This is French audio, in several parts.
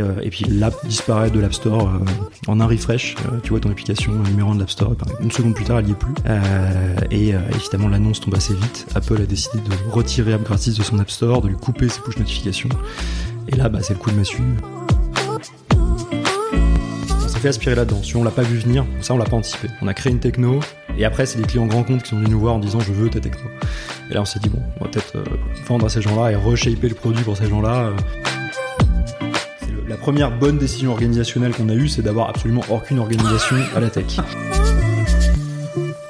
Euh, et, puis l'app disparaît de l'App Store euh, en un refresh. Euh, tu vois ton application numéro 1 de l'App Store, une seconde plus tard, elle n'y est plus. et évidemment, l'annonce tombe assez vite. Apple a décidé de retirer App Gratis de son App Store, de lui couper ses push notifications. Et là, bah, c'est le coup de massue. Aspirer là-dedans. Si on l'a pas vu venir, ça on l'a pas anticipé. On a créé une techno, et après c'est des clients grands comptes qui sont venus nous voir en disant je veux ta techno. Et là on s'est dit bon, on va peut-être vendre à ces gens-là et reshaper le produit pour ces gens-là la première bonne décision organisationnelle qu'on a eue, c'est d'avoir absolument aucune organisation à la tech.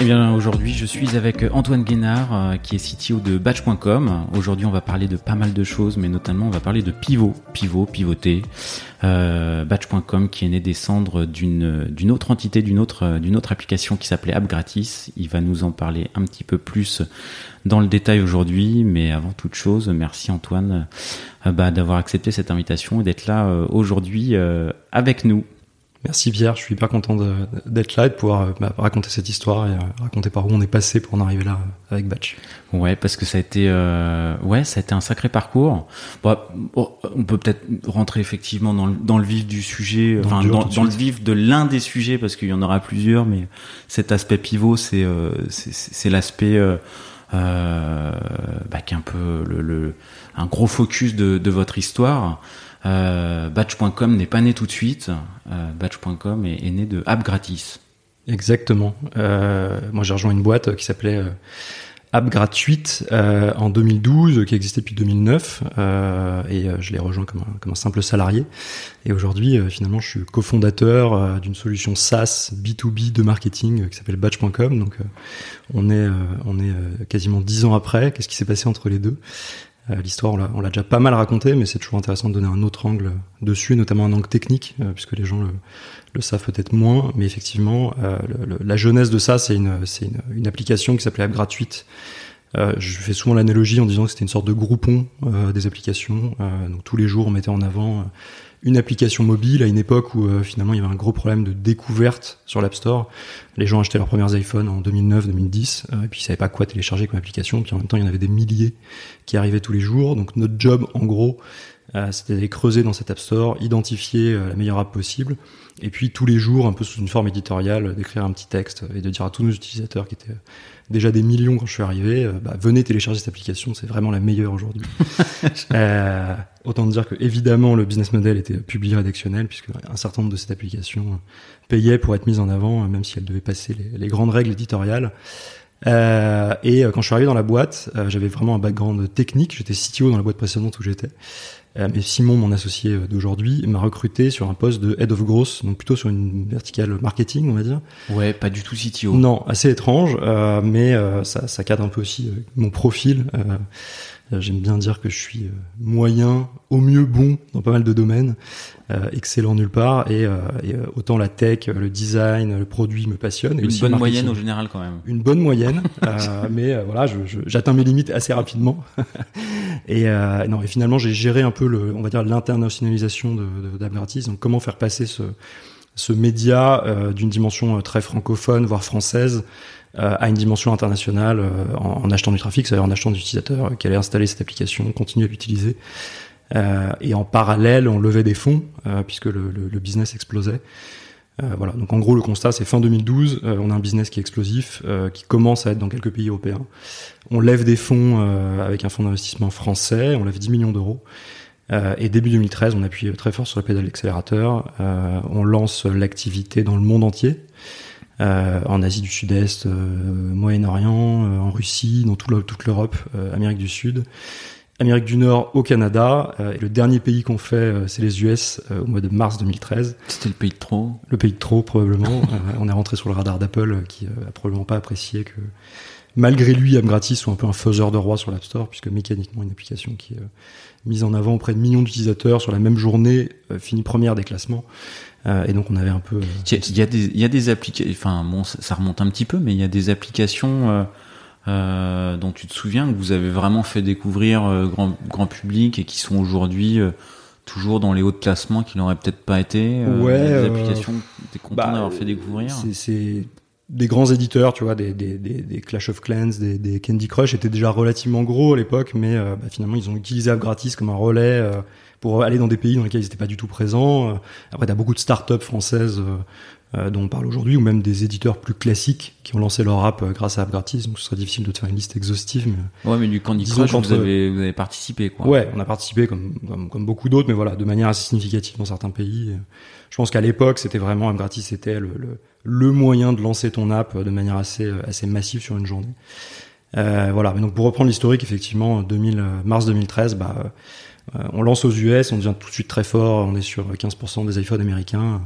Eh bien, aujourd'hui, je suis avec Antoine Guénard, euh, qui est CTO de Batch.com. Aujourd'hui, on va parler de pas mal de choses, mais notamment, on va parler de pivot, pivot, pivoter. Euh, Batch.com, qui est né des cendres d'une autre entité, d'une autre d'une autre application qui s'appelait App Gratis. Il va nous en parler un petit peu plus dans le détail aujourd'hui, mais avant toute chose, merci Antoine euh, bah, d'avoir accepté cette invitation et d'être là euh, aujourd'hui avec nous. Merci Pierre, je suis hyper content d'être là et de pouvoir euh, bah, raconter cette histoire et euh, raconter par où on est passé pour en arriver là euh, avec Batch. Ouais, parce que ça a été, ouais, ça a été un sacré parcours. Bon, on peut peut-être rentrer effectivement dans le, dans le vif du sujet, dans, enfin, dans, le vif de l'un des sujets parce qu'il y en aura plusieurs, mais cet aspect pivot, c'est c'est l'aspect bah, qui est un peu le, le un gros focus de, de votre histoire. Euh, Batch.com n'est pas né tout de suite. Euh, Batch.com est, né de App Gratis. Exactement. Euh, moi, j'ai rejoint une boîte qui s'appelait App Gratuite euh, en 2012, qui existait depuis 2009, euh, et je l'ai rejoint comme un, simple salarié. Et aujourd'hui, finalement, je suis cofondateur d'une solution SaaS B2B de marketing qui s'appelle Batch.com. Donc, on est on est quasiment dix ans après. Qu'est-ce qui s'est passé entre les deux? L'histoire, on l'a déjà pas mal raconté, mais c'est toujours intéressant de donner un autre angle dessus, notamment un angle technique, euh, puisque les gens le, savent peut-être moins. Mais effectivement, euh, la jeunesse de ça, c'est une, une, une, application qui s'appelait App Gratuite. je fais souvent l'analogie en disant que c'était une sorte de groupon des applications. donc tous les jours, on mettait en avant une application mobile à une époque où euh, finalement il y avait un gros problème de découverte sur l'App Store. Les gens achetaient leurs premiers iPhones en 2009-2010 euh, et puis ils savaient pas quoi télécharger comme application. Puis en même temps il y en avait des milliers qui arrivaient tous les jours. Donc notre job en gros euh, c'était d'aller creuser dans cet App Store, identifier la meilleure app possible et puis tous les jours un peu sous une forme éditoriale d'écrire un petit texte et de dire à tous nos utilisateurs qui étaient déjà des millions quand je suis arrivé, euh, bah, venez télécharger cette application, c'est vraiment la meilleure aujourd'hui. euh, autant dire que évidemment le business model était publié rédactionnel puisque un certain nombre de cette application payait pour être mise en avant, même si elle devait passer les, les grandes règles éditoriales. Euh, et euh, quand je suis arrivé dans la boîte, euh, j'avais vraiment un background technique. J'étais CTO dans la boîte précédente où j'étais. Euh, mais Simon, mon associé euh, d'aujourd'hui, m'a recruté sur un poste de head of growth, donc plutôt sur une verticale marketing, on va dire. Ouais, pas du tout CTO. Non, assez étrange, euh, mais ça, ça cadre un peu aussi mon profil. Euh, j'aime bien dire que je suis euh, moyen, au mieux bon dans pas mal de domaines, euh, excellent nulle part, et, et, autant la tech, le design, le produit me passionne. Une bonne moyenne au général quand même. Une bonne moyenne, mais voilà, j'atteins mes limites assez rapidement. et non, et finalement j'ai géré un peu le, on va dire l'internationalisation de, de donc comment faire passer ce ce média d'une dimension très francophone, voire française, à une dimension internationale euh, en, achetant du trafic, c'est-à-dire en achetant des utilisateurs qui allaient installer cette application, continuer à l'utiliser. Euh, et en parallèle, on levait des fonds puisque le, le, business explosait. voilà. Donc en gros, le constat, c'est fin 2012, on a un business qui est explosif, qui commence à être dans quelques pays européens. On lève des fonds avec un fonds d'investissement français, on lève 10 millions d'euros. et début 2013, on appuie très fort sur la pédale d'accélérateur. on lance l'activité dans le monde entier. Euh, en Asie du Sud-Est, euh, Moyen-Orient, euh, en Russie, dans toute l'Europe, Amérique du Sud. Amérique du Nord au Canada. et le dernier pays qu'on fait, c'est les US au mois de mars 2013. C'était le pays de trop Le pays de trop, probablement. on est rentré sur le radar d'Apple qui a probablement pas apprécié que malgré lui, AppGratis soit un peu un faiseur de roi sur l'App Store, puisque mécaniquement, une application qui est mise en avant auprès de millions d'utilisateurs sur la même journée finit première des classements. Et donc, on avait un peu. Il y, a des, il y a des applications. Enfin, bon, ça, remonte un petit peu, mais il y a des applications. dont tu te souviens que vous avez vraiment fait découvrir grand, grand public et qui sont aujourd'hui toujours dans les hauts de classement qui n'auraient peut-être pas été euh, ouais, des euh, applications que t'es content bah, d'avoir fait découvrir c'est des grands éditeurs tu vois des, des, des, des Clash of Clans des, des, Candy Crush étaient déjà relativement gros à l'époque mais euh, bah, finalement ils ont utilisé App gratis comme un relais pour aller dans des pays dans lesquels ils n'étaient pas du tout présents après t'as beaucoup de startups françaises euh, dont on parle aujourd'hui, ou même des éditeurs plus classiques qui ont lancé leur app euh, grâce à App Gratis. Donc ce serait difficile de te faire une liste exhaustive. Mais ouais, mais du Candy Crush, vous, avez, vous avez participé, quoi. Ouais, on a participé comme, comme, comme beaucoup d'autres, mais voilà, de manière assez significative dans certains pays. Je pense qu'à l'époque, c'était vraiment App Gratis, c'était le, le, le, moyen de lancer ton app de manière assez, assez massive sur une journée. Euh, voilà, mais donc pour reprendre l'historique, effectivement, 2000, mars 2013, bah, euh, on lance aux US, on devient tout de suite très fort, on est sur 15% des iPhones américains.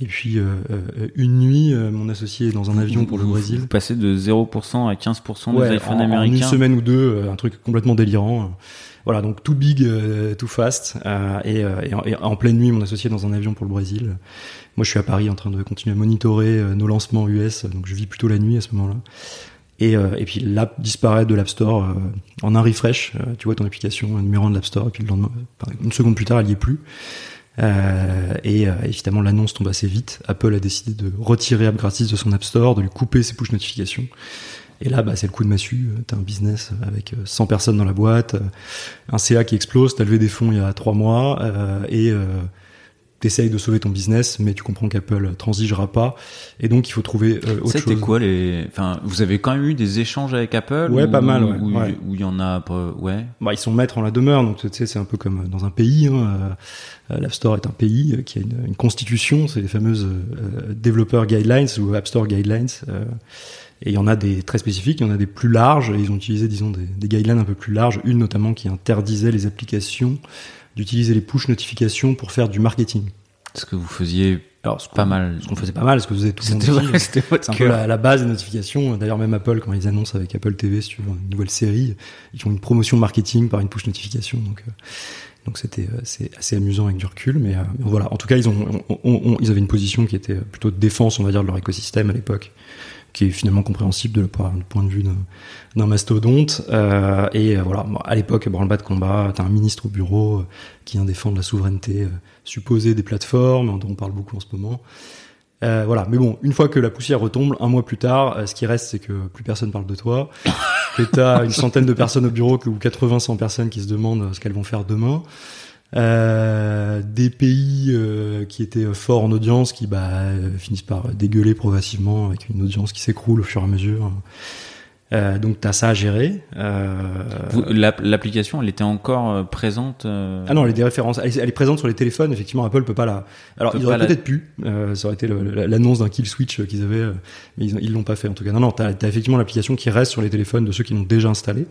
Et puis euh, euh, une nuit, euh, mon associé est dans un avion pour le Brésil. Vous passez de 0% à 15% des iPhones américains. En une semaine ou deux, un truc complètement délirant. Voilà, donc too big, too fast. Et, et, en, pleine nuit, mon associé est dans un avion pour le Brésil. Moi, je suis à Paris en train de continuer à monitorer nos lancements US. Donc, je vis plutôt la nuit à ce moment-là. Et, et puis l'app disparaît de l'App Store en un refresh. tu vois ton application, numéro de l'App Store, et puis une seconde plus tard, elle y est plus. Euh, et euh, évidemment, l'annonce tombe assez vite. Apple a décidé de retirer App Gratis de son App Store, de lui couper ses push notifications. Et là, bah, c'est le coup de massue. T'as un business avec 100 personnes dans la boîte, un CA qui explose, t'as levé des fonds il y a trois mois, euh, et t'essayes de sauver ton business, mais tu comprends qu'Apple transigera pas, et donc il faut trouver euh, autre chose. C'était quoi les, enfin, vous avez quand même eu des échanges avec Apple Ouais, pas mal, ouais. Où il y en a, ouais. Bah, ils sont maîtres en la demeure, donc tu sais, c'est un peu comme dans un pays. Hein, euh, L'App Store est un pays qui a une, une constitution, c'est les fameuses euh, Developer Guidelines ou App Store Guidelines. Euh, et il y en a des très spécifiques, il y en a des plus larges, et ils ont utilisé, disons, des, des guidelines un peu plus larges, une notamment qui interdisait les applications d'utiliser les push notifications pour faire du marketing. Ce que vous faisiez alors, ce pas mal. Ce qu'on faisait pas mal, ce que vous faisiez tout le monde. C'était un peu la, base des notifications. D'ailleurs, même Apple, quand ils annoncent avec Apple TV, si tu veux, une nouvelle série, ils font une promotion marketing par une push notification. Donc, euh, donc c'était euh, c'est assez amusant avec du recul. Mais, euh, voilà, en tout cas, ils ont, ils avaient une position qui était plutôt de défense, on va dire, de leur écosystème à l'époque qui est finalement compréhensible de le point de vue d'un mastodonte. Euh, et euh, voilà, à l'époque, branle-bas de combat, t'as un ministre au bureau euh, qui vient défendre la souveraineté euh, supposée des plateformes, dont on parle beaucoup en ce moment. Euh, voilà, mais bon, une fois que la poussière retombe, un mois plus tard, ce qui reste, c'est que plus personne parle de toi, que t'as une centaine de personnes au bureau ou 80, 100 personnes qui se demandent ce qu'elles vont faire demain. Euh, des pays euh, qui étaient forts en audience qui bah, finissent par dégueuler progressivement avec une audience qui s'écroule au fur et à mesure. Euh, donc tu as ça à gérer. Euh... L'application, elle était encore euh, présente euh... Ah non, elle est des références. Elle, est présente sur les téléphones. Effectivement, Apple peut pas la. Alors ils auraient peut-être pu. Euh, ça aurait été l'annonce d'un kill switch qu'ils avaient, mais ils l'ont pas fait en tout cas. Non, non, t'as as effectivement l'application qui reste sur les téléphones de ceux qui l'ont déjà installé.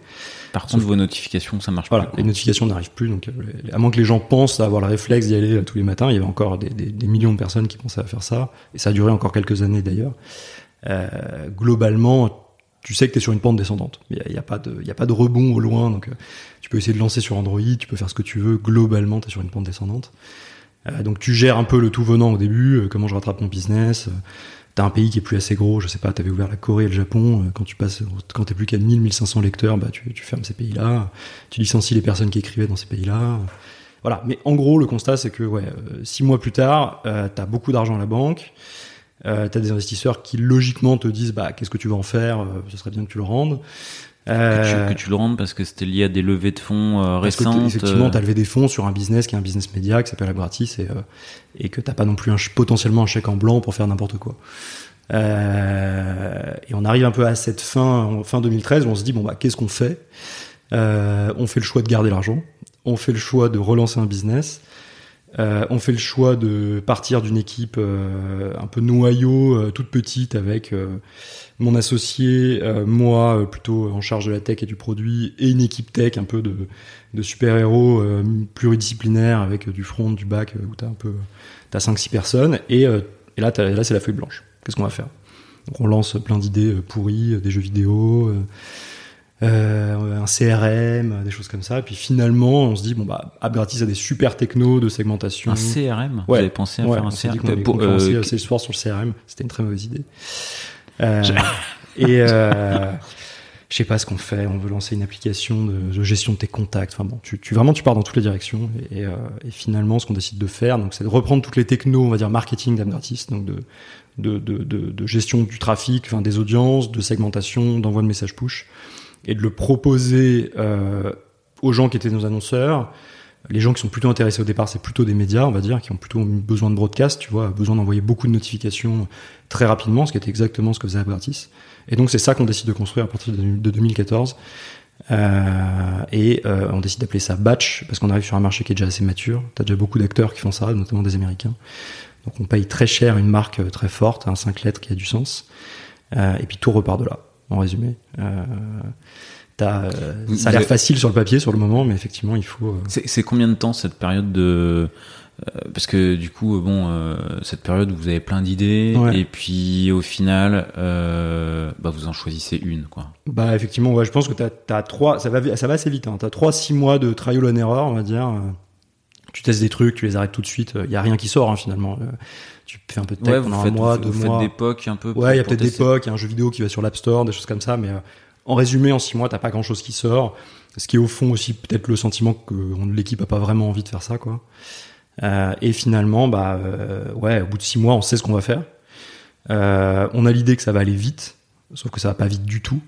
Par contre, vos notifications, ça marche voilà, pas. les notifications n'arrivent plus. Donc, à moins que les gens pensent à avoir le réflexe d'y aller tous les matins, il y avait encore des, des, des millions de personnes qui pensaient à faire ça, et ça a duré encore quelques années d'ailleurs. Euh, globalement, tu sais que tu es sur une pente descendante. Il n'y a, y a, pas de, y a pas de rebond au loin, donc euh, tu peux essayer de lancer sur Android, tu peux faire ce que tu veux. Globalement, tu es sur une pente descendante. Euh, donc tu gères un peu le tout venant au début, euh, comment je rattrape mon business. T'as un pays qui est plus assez gros, je sais pas, t'avais ouvert la Corée et le Japon, quand tu passes, quand t'es plus qu'à 1000, 1500 lecteurs, bah tu, tu fermes ces pays-là, tu licencies les personnes qui écrivaient dans ces pays-là. Voilà. Mais en gros, le constat, c'est que, ouais, six mois plus tard, euh, t'as beaucoup d'argent à la banque, euh, tu as des investisseurs qui logiquement te disent bah qu'est-ce que tu vas en faire, euh, ce serait bien que tu le rendes. Euh, que, tu, le rendes parce que c'était lié à des levées de fonds euh, récentes. Que effectivement, tu as levé des fonds sur un business qui est un business média qui s'appelle Gratis et, et que t'as pas non plus un, potentiellement un chèque en blanc pour faire n'importe quoi. et on arrive un peu à cette fin, fin 2013 où on se dit bon bah qu'est-ce qu'on fait? On fait le choix de garder l'argent, on fait le choix de relancer un business. Euh, on fait le choix de partir d'une équipe euh, un peu noyau, euh, toute petite, avec mon associé, moi plutôt en charge de la tech et du produit, et une équipe tech un peu de, de super-héros pluridisciplinaires avec du front, du back, où t'as un peu t'as 5-6 personnes, et, et là, là c'est la feuille blanche. Qu'est-ce qu'on va faire? Donc on lance plein d'idées pourries, des jeux vidéo, euh, un CRM, des choses comme ça. Puis finalement, on se dit bon bah AppGratis a des super technos de segmentation. Un CRM Vous avez pensé à faire un CRM pour euh, soir sur le CRM. C'était une très mauvaise idée. Euh, et euh, je sais pas ce qu'on fait. On veut lancer une application de, gestion de tes contacts. Enfin bon, tu, tu, vraiment tu pars dans toutes les directions. Et, euh, et finalement, ce qu'on décide de faire, donc, c'est de reprendre toutes les technos, on va dire marketing d'AppGratis, donc de de, de, de, de, gestion du trafic, enfin des audiences, de segmentation, d'envoi de messages push et de le proposer euh, aux gens qui étaient nos annonceurs. Les gens qui sont plutôt intéressés au départ, c'est plutôt des médias, on va dire, qui ont plutôt besoin de broadcast, tu vois, besoin d'envoyer beaucoup de notifications très rapidement, ce qui était exactement ce que faisait Abertis. Et donc c'est ça qu'on décide de construire à partir de, 2014. Euh, et euh, on décide d'appeler ça batch parce qu'on arrive sur un marché qui est déjà assez mature. T'as déjà beaucoup d'acteurs qui font ça, notamment des Américains. Donc on paye très cher une marque euh, très forte, un 5 lettres qui a du sens. Euh, et puis tout repart de là en résumé. Euh, euh, ça a l'air facile sur le papier sur le moment, mais effectivement, il faut. Euh, c'est combien de temps cette période de parce que du coup, bon, cette période où vous avez plein d'idées et puis au final, bah, vous en choisissez une, quoi. Bah effectivement, ouais, je pense que t'as as trois, ça va, ça va assez vite. Hein. T'as trois, six mois de trial and error, on va dire. Tu testes des trucs, tu les arrêtes tout de suite. Il y a rien qui sort hein, finalement tu fais un peu de tech pendant un mois, deux vous mois. d'époque un peu. Ouais, il y a peut-être d'époque, il y a un jeu vidéo qui va sur l'App Store, des choses comme ça, mais euh, en résumé, en six mois, t'as pas grand chose qui sort. Ce qui est au fond aussi peut-être le sentiment que l'équipe a pas vraiment envie de faire ça, quoi. Euh, et finalement, bah euh, ouais, au bout de six mois, on sait ce qu'on va faire. On a l'idée que ça va aller vite, sauf que ça va pas vite du tout.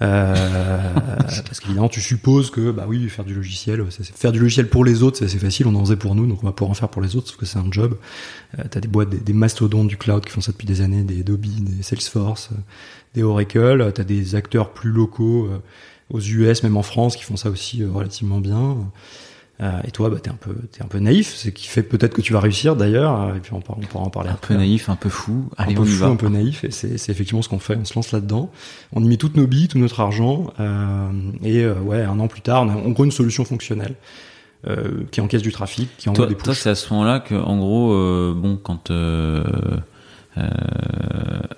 Euh, parce qu'évidemment, tu supposes que, bah oui, faire du logiciel, faire du logiciel pour les autres, c'est assez facile, on en faisait pour nous, donc on va pouvoir en faire pour les autres, sauf que c'est un job. Euh, t'as des boîtes, des, mastodontes du cloud qui font ça depuis des années, des Adobe, des Salesforce, euh, des Oracle, t'as des acteurs plus locaux aux US, même en France, qui font ça aussi relativement bien. Euh, et toi, bah, t'es un peu, t'es un peu naïf, ce qui fait peut-être que tu vas réussir d'ailleurs. Euh, et puis on, on pourra en parler. Un peu naïf, un peu fou. Allez, un peu fou, un peu naïf. Et c'est, c'est effectivement ce qu'on fait. On se lance là-dedans. On y met toutes nos billes, tout notre argent. Euh, et euh, ouais, un an plus tard, on a une solution fonctionnelle. Euh, qui encaisse du trafic, qui envoie des push. Toi, c'est à ce moment-là que, en gros, bon, quand euh,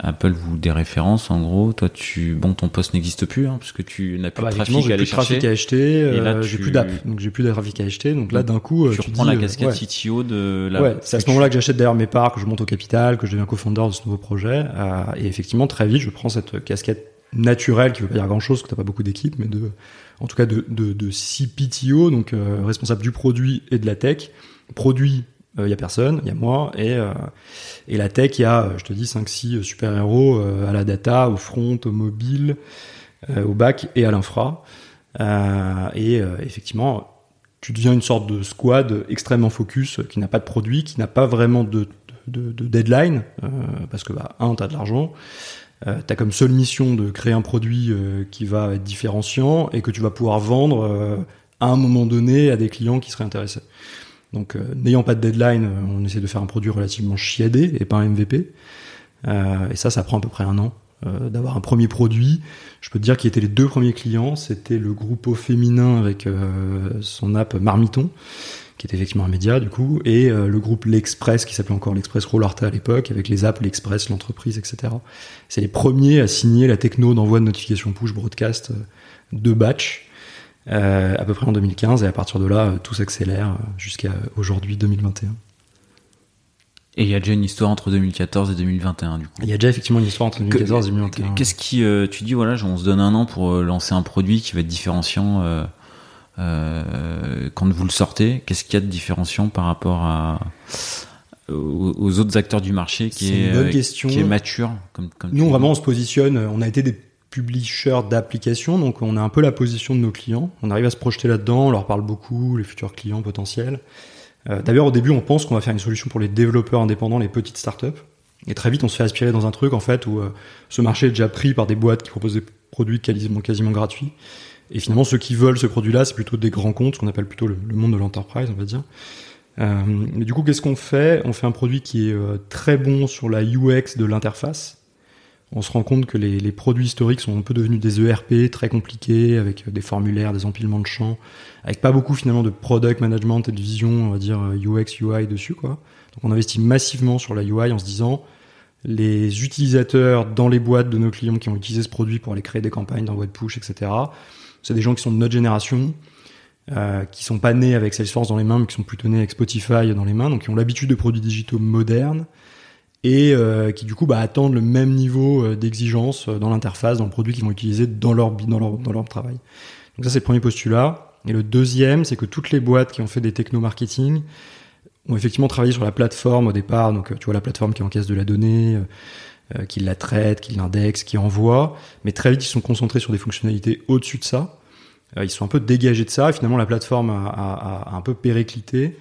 Apple vous des références en gros. Toi, tu bon, ton poste n'existe plus hein, puisque tu n'as plus, ah de bah, trafic à aller chercher. trafic à acheter. Euh, j'ai plus d'app, donc j'ai plus de trafic à acheter. Donc là, d'un coup, tu, tu reprends la casquette CTO de la. Ouais, c'est à ce moment-là que j'achète d'ailleurs mes parts, que je monte au capital, que je deviens co-founder de ce nouveau projet. Euh, et effectivement, très vite, je prends cette casquette naturelle qui veut pas dire grand chose, que t'as pas beaucoup d'équipes, mais de, en tout cas de, de, de CPTO, donc responsable du produit et de la tech. Produit il euh, y a personne, il y a moi et euh, et la tech, il y a, je te dis, 5 6 super-héros euh, à la data, au front, au mobile, au back et à l'infra. et effectivement, tu deviens une sorte de squad extrêmement focus, qui n'a pas de produit, qui n'a pas vraiment de, de, de deadline, parce que bah, un, t'as de l'argent, euh, t'as comme seule mission de créer un produit qui va être différenciant et que tu vas pouvoir vendre à un moment donné à des clients qui seraient intéressés. Donc, euh, n'ayant pas de deadline, euh, on essaie de faire un produit relativement chiadé et pas un MVP. Euh, et ça, ça prend à peu près un an d'avoir un premier produit. Je peux te dire qui étaient les deux premiers clients. C'était le groupe féminin avec son app Marmiton, qui était effectivement un média du coup, et le groupe L'Express, qui s'appelait encore L'Express Rollarta à l'époque, avec les apps L'Express, l'entreprise, etc. C'est les premiers à signer la techno d'envoi de notification push broadcast de batch. Euh, à peu près en 2015, et à partir de là, euh, tout s'accélère euh, jusqu'à aujourd'hui 2021. Et il y a déjà une histoire entre 2014 et 2021, du coup. Il y a déjà effectivement une histoire entre 2014 et 2021. Qu'est-ce qui, tu dis, voilà, on se donne un an pour lancer un produit qui va être différenciant quand vous le sortez. Qu'est-ce qu'il y a de différenciant par rapport à, aux, autres acteurs du marché qui est, une bonne question. qui est mature comme, comme Nous, vraiment, on se positionne. On a été des publisher d'applications, donc on a un peu la position de nos clients. On arrive à se projeter là-dedans, on leur parle beaucoup, les futurs clients potentiels. Euh, D'ailleurs, au début, on pense qu'on va faire une solution pour les développeurs indépendants, les petites startups. Et très vite, on se fait aspirer dans un truc en fait où euh, ce marché est déjà pris par des boîtes qui proposent des produits quasiment, gratuits. Et finalement, ceux qui veulent ce produit-là, c'est plutôt des grands comptes, ce qu'on appelle plutôt le, monde de l'enterprise, on va dire. Euh, du coup, qu'est-ce qu'on fait? On fait un produit qui est très bon sur la UX de l'interface, on se rend compte que les, produits historiques sont un peu devenus des ERP très compliqués, avec des formulaires, des empilements de champs, avec pas beaucoup finalement de product management et de vision, on va dire UX, UI dessus quoi. Donc on investit massivement sur la UI en se disant, les utilisateurs dans les boîtes de nos clients qui ont utilisé ce produit pour aller créer des campagnes dans web push, etc. C'est des gens qui sont de notre génération, euh, qui sont pas nés avec Salesforce dans les mains, mais qui sont plutôt nés avec Spotify dans les mains, donc qui ont l'habitude de produits digitaux modernes et euh, qui du coup bah, attendent le même niveau euh, d'exigence euh, dans l'interface, dans le produit qu'ils vont utiliser dans leur, dans leur, dans leur travail. Donc ça c'est le premier postulat. Et le deuxième, c'est que toutes les boîtes qui ont fait des techno-marketing ont effectivement travaillé sur la plateforme au départ. Donc tu vois la plateforme qui encaisse de la donnée, euh, qui la traite, qui l'indexe, qui envoie. Mais très vite ils sont concentrés sur des fonctionnalités au-dessus de ça. Euh, ils sont un peu dégagés de ça. Et finalement la plateforme a, a, a un peu périclité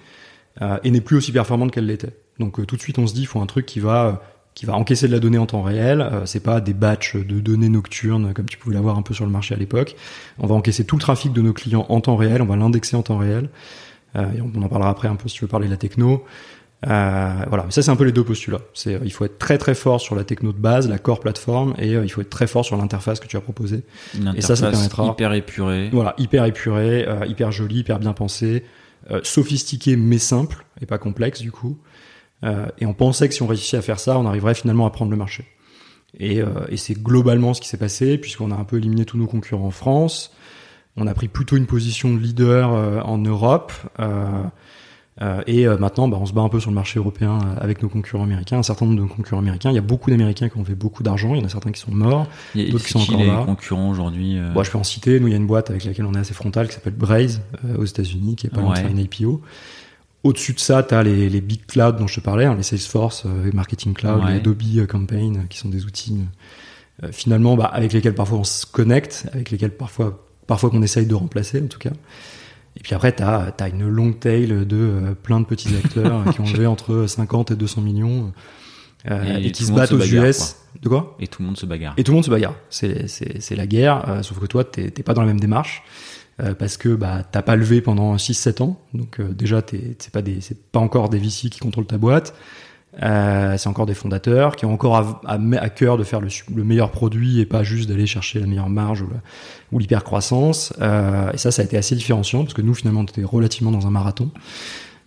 et n'est plus aussi performante qu'elle l'était. Donc euh, tout de suite, on se dit, il faut un truc qui va qui va encaisser de la donnée en temps réel. Euh, c'est pas des batchs de données nocturnes comme tu pouvais l'avoir un peu sur le marché à l'époque. On va encaisser tout le trafic de nos clients en temps réel. On va l'indexer en temps réel. Euh, et on, en parlera après un peu si tu veux parler de la techno. Euh, voilà, mais ça c'est un peu les deux postulats. C'est il faut être très très fort sur la techno de base, la core plateforme, et il faut être très fort sur l'interface que tu as proposée. Et ça, ça permettra hyper épuré. Voilà, hyper épuré, hyper joli, hyper bien pensé, sophistiqué mais simple et pas complexe du coup. Euh, et on pensait que si on réussissait à faire ça, on arriverait finalement à prendre le marché. Et, euh, et c'est globalement ce qui s'est passé, puisqu'on a un peu éliminé tous nos concurrents en France. On a pris plutôt une position de leader euh, en Europe. et maintenant, bah, on se bat un peu sur le marché européen avec nos concurrents américains. Un certain nombre de concurrents américains. Il y a beaucoup d'Américains qui ont fait beaucoup d'argent. Il y en a certains qui sont morts, d'autres qui sont encore les là. concurrents aujourd'hui Bon, je peux en citer. Nous, il y a une boîte avec laquelle on est assez frontal qui s'appelle Braze aux États-Unis, qui est pas loin de faire une IPO. Au-dessus de ça, tu as les, les, big clouds dont je te parlais, hein, les Salesforce, euh, les Marketing Cloud, les Adobe euh, Campaign, euh, qui sont des outils finalement bah, avec lesquels parfois on se connecte, avec lesquels parfois parfois qu'on essaye de remplacer en tout cas. Et puis après, tu as, as, une long tail de plein de petits acteurs qui ont levé entre 50 et 200 millions et, et qui se battent aux US. De quoi? Et tout le monde se bagarre. Et tout le monde se bagarre. C'est la guerre, sauf que toi, t'es pas dans la même démarche. Euh, parce que bah t'as pas levé pendant 6-7 ans, donc euh, déjà c'est pas des pas encore des VC qui contrôlent ta boîte, euh, c'est encore des fondateurs qui ont encore à, cœur de faire le, le, meilleur produit et pas juste d'aller chercher la meilleure marge ou, ou l'hyper croissance. et ça, ça a été assez différenciant parce que nous finalement on était relativement dans un marathon.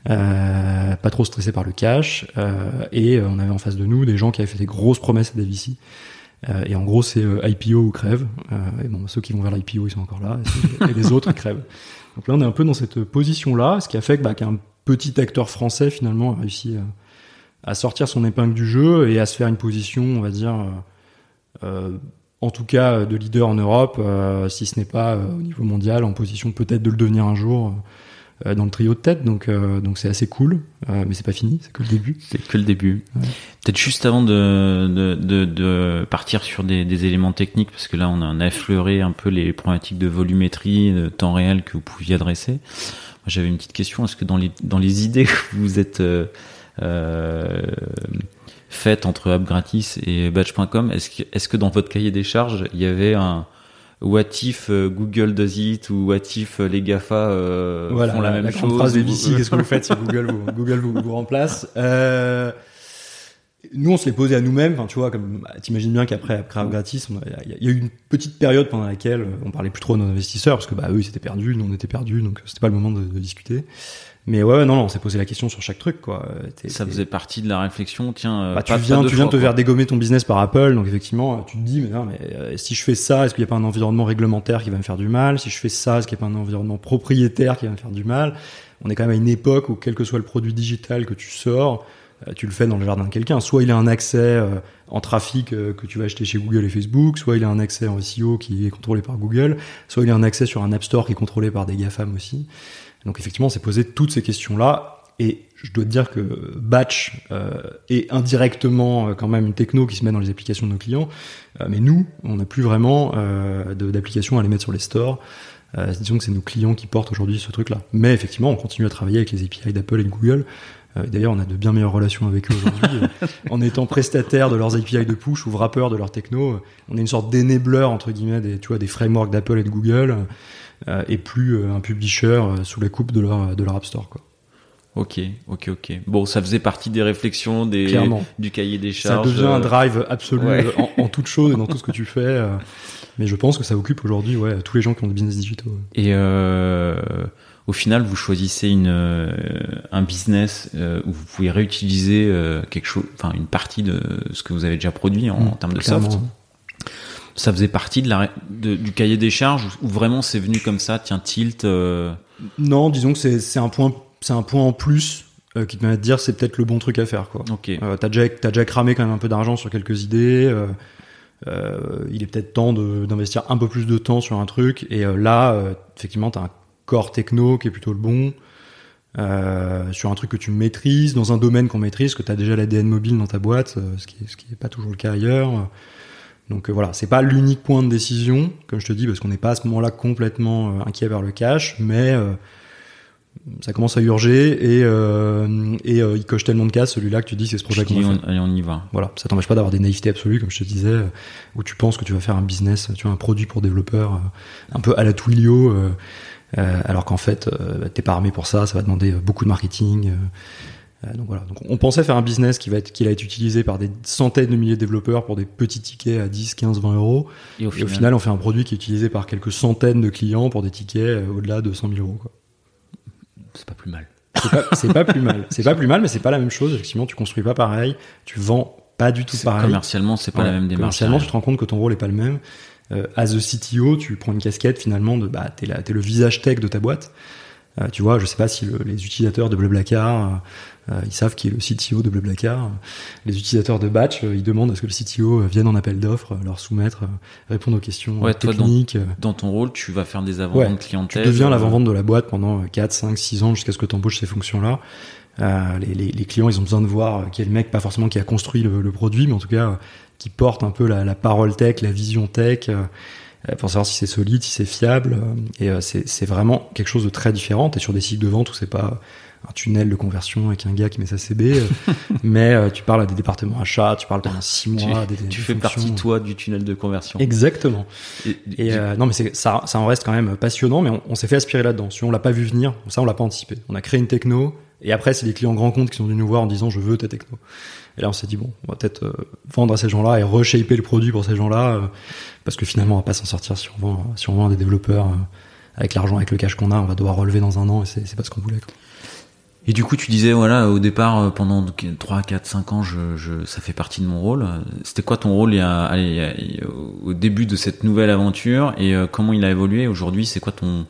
Euh, pas trop stressé par le cash euh, et on avait en face de nous des gens qui avaient fait des grosses promesses à des VC euh, et en gros, c'est euh, IPO ou crève. Euh, et bon, ceux qui vont vers l'IPO, ils sont encore là, et, les autres crèvent. Donc là, on est un peu dans cette position-là, ce qui a fait bah, qu'un petit acteur français finalement a réussi à sortir son épingle du jeu et à se faire une position, on va dire, en tout cas de leader en Europe, si ce n'est pas au niveau mondial, en position peut-être de le devenir un jour dans le trio de tête, donc euh, donc c'est assez cool, euh, mais c'est pas fini, c'est que le début. C'est que le début. Ouais. Peut-être juste avant de, de, de, de partir sur des, des, éléments techniques, parce que là on a, effleuré un peu les problématiques de volumétrie, de temps réel que vous pouviez adresser. J'avais une petite question. Est-ce que dans les dans les idées que vous êtes euh, faites entre AppGratis et Batch.com, est-ce que est-ce que dans votre cahier des charges il y avait un what if euh, Google does it ou what if euh, les Gafa euh, font la, même chose. phrase des VC, qu'est-ce que vous faites si Google vous, Google vous, vous remplace? Euh, Nous, on se l'est posé à nous-mêmes. Enfin, tu vois, comme bah, t'imagines bien qu'après après gratis, il y, a eu une petite période pendant laquelle on parlait plus trop à nos investisseurs parce que bah eux ils étaient perdus, nous on était perdus, donc c'était pas le moment de, de discuter. Mais ouais, non, non, on s'est posé la question sur chaque truc, quoi. ça faisait partie de la réflexion. Tiens, euh, bah, tu viens, tu viens de te faire dégommer ton business par Apple, donc effectivement, tu te dis, mais non, mais euh, si je fais ça, est-ce qu'il n'y a pas un environnement réglementaire qui va me faire du mal? Si je fais ça, est-ce qu'il n'y a pas un environnement propriétaire qui va me faire du mal? On est quand même à une époque où, quel que soit le produit digital que tu sors, euh, tu le fais dans le jardin de quelqu'un. Soit il a un accès en trafic que tu vas acheter chez Google et Facebook, soit il a un accès en SEO qui est contrôlé par Google, soit il a un accès sur un App Store qui est contrôlé par des GAFAM aussi. Donc effectivement, on s'est posé toutes ces questions-là. Et je dois te dire que Batch euh, est indirectement euh, quand même une techno qui se met dans les applications de nos clients. Euh, mais nous, on n'a plus vraiment euh, d'applications à les mettre sur les stores. Euh, disons que c'est nos clients qui portent aujourd'hui ce truc-là. Mais effectivement, on continue à travailler avec les API d'Apple et de Google. Euh, D'ailleurs, on a de bien meilleures relations avec eux aujourd'hui. en étant prestataire de leurs API de push ou wrapper de leur techno, on est une sorte d'énébleur entre guillemets des, tu vois, des frameworks d'Apple et de Google. Euh, et plus euh, un publisher euh, sous la coupe de leur, de leur App Store. Quoi. Ok, ok, ok. Bon, ça faisait partie des réflexions des, du cahier des charges. Ça devient un drive absolu en, en, toute chose et dans tout ce que tu fais. Mais je pense que ça occupe aujourd'hui ouais, tous les gens qui ont des business digitaux. Et euh, au final, vous choisissez une, un business où vous pouvez réutiliser quelque chose, enfin une partie de ce que vous avez déjà produit en, Mmh, en termes de clairement. soft. Ça faisait partie de la, de- du cahier des charges ou vraiment c'est venu comme ça, tiens, tilt. euh, Non, disons que c'est un point, c'est un point en plus euh, qui te permet de dire c'est peut-être le bon truc à faire quoi. ok. Euh, t'as déjà t'as déjà cramé quand même un peu d'argent sur quelques idées. euh, il est peut-être temps d'investir un peu plus de temps sur un truc. Et là, effectivement, t'as un corps techno qui est plutôt le bon. euh, sur un truc que tu maîtrises, dans un domaine qu'on maîtrise, que tu as déjà l'ADN mobile dans ta boîte, euh, ce qui est, ce qui est pas toujours le cas ailleurs. Donc euh, voilà, c'est pas l'unique point de décision, comme je te dis, parce qu'on n'est pas à ce moment-là complètement euh, inquiet vers le cash, mais euh, ça commence à urger et, euh, et euh, il coche tellement de cases celui-là que tu dis c'est ce projet Je qu'on va on, faire. allez, on y va. Voilà, ça t'empêche pas d'avoir des naïvetés absolues, comme je te disais, où tu penses que tu vas faire un business, tu vois, un produit pour développeurs, un peu à la Twilio, euh, euh, alors qu'en fait, t'es pas armé pour ça, ça va demander beaucoup de marketing. Euh, donc voilà. Donc on pensait faire un business qui va être, qui va être utilisé par des centaines de milliers de développeurs pour des petits tickets à 10, 15, 20 euros. Et au Et final, au final, on fait un produit qui est utilisé par quelques centaines de clients pour des tickets euh, au-delà de 100 000 euros. C'est pas plus mal. C'est pas, pas plus mal. C'est pas plus mal, mais c'est pas la même chose. Effectivement, tu construis pas pareil, tu vends pas du tout pareil. Commercialement, c'est pas Ouais, la même démarche. Commercialement, tu te rends compte que ton rôle est pas le même. Euh, as a CTO, tu prends une casquette finalement de bah t'es le visage tech de ta boîte. Euh, tu vois, je sais pas si le- les utilisateurs de Blablacar, euh, ils savent qui est le CTO de Blablacar. Les utilisateurs de Batch, euh, ils demandent à ce que le CTO vienne en appel d'offres, leur soumettre, euh, répondre aux questions Ouais, euh, toi, dans- techniques. euh, Dans ton rôle, tu vas faire des avant Ouais, de tu clientèle. deviens euh, l'avant-vente de la boîte pendant 4, 5, 6 ans jusqu'à ce que tu embauches ces fonctions-là. Euh, les, les- les clients, ils ont besoin de voir euh, qui est le mec, pas forcément qui a construit le, le produit, mais en tout cas euh, qui porte un peu la, la parole tech, la vision tech, euh, euh, pour savoir si c'est solide, si c'est fiable. euh, et euh, c'est c'est vraiment quelque chose de très différent. Et sur des cycles de vente où c'est pas un tunnel de conversion avec un gars qui met sa CB, euh, mais euh, tu parles à des départements achats, tu parles pendant 6 Tu, mois. des, des tu fais fonctions. partie, toi, du tunnel de conversion. Exactement. Et- euh, non, mais ça, ça en reste quand même passionnant, mais on, on s'est fait aspirer là-dedans. Si on l'a pas vu venir, ça on l'a pas anticipé. On a créé une techno, et après c'est les clients grands comptes qui sont venus nous voir en disant je veux ta techno. Et là on s'est dit bon, on va peut-être euh, vendre à ces gens-là et reshaper le produit pour ces gens-là, euh, parce que finalement on va pas s'en sortir si on vend, si on vend à des développeurs euh, avec l'argent, avec le cash qu'on a, on va devoir relever dans un an, et c'est c'est pas ce qu'on voulait. quoi. Et du coup, tu disais, voilà, au départ, euh, pendant 3, 4, 5 ans, je, je, ça fait partie de mon rôle. C'était quoi ton rôle il y a, allez, il y a- au début de cette nouvelle aventure et euh, comment il a évolué? Aujourd'hui C'est quoi ton,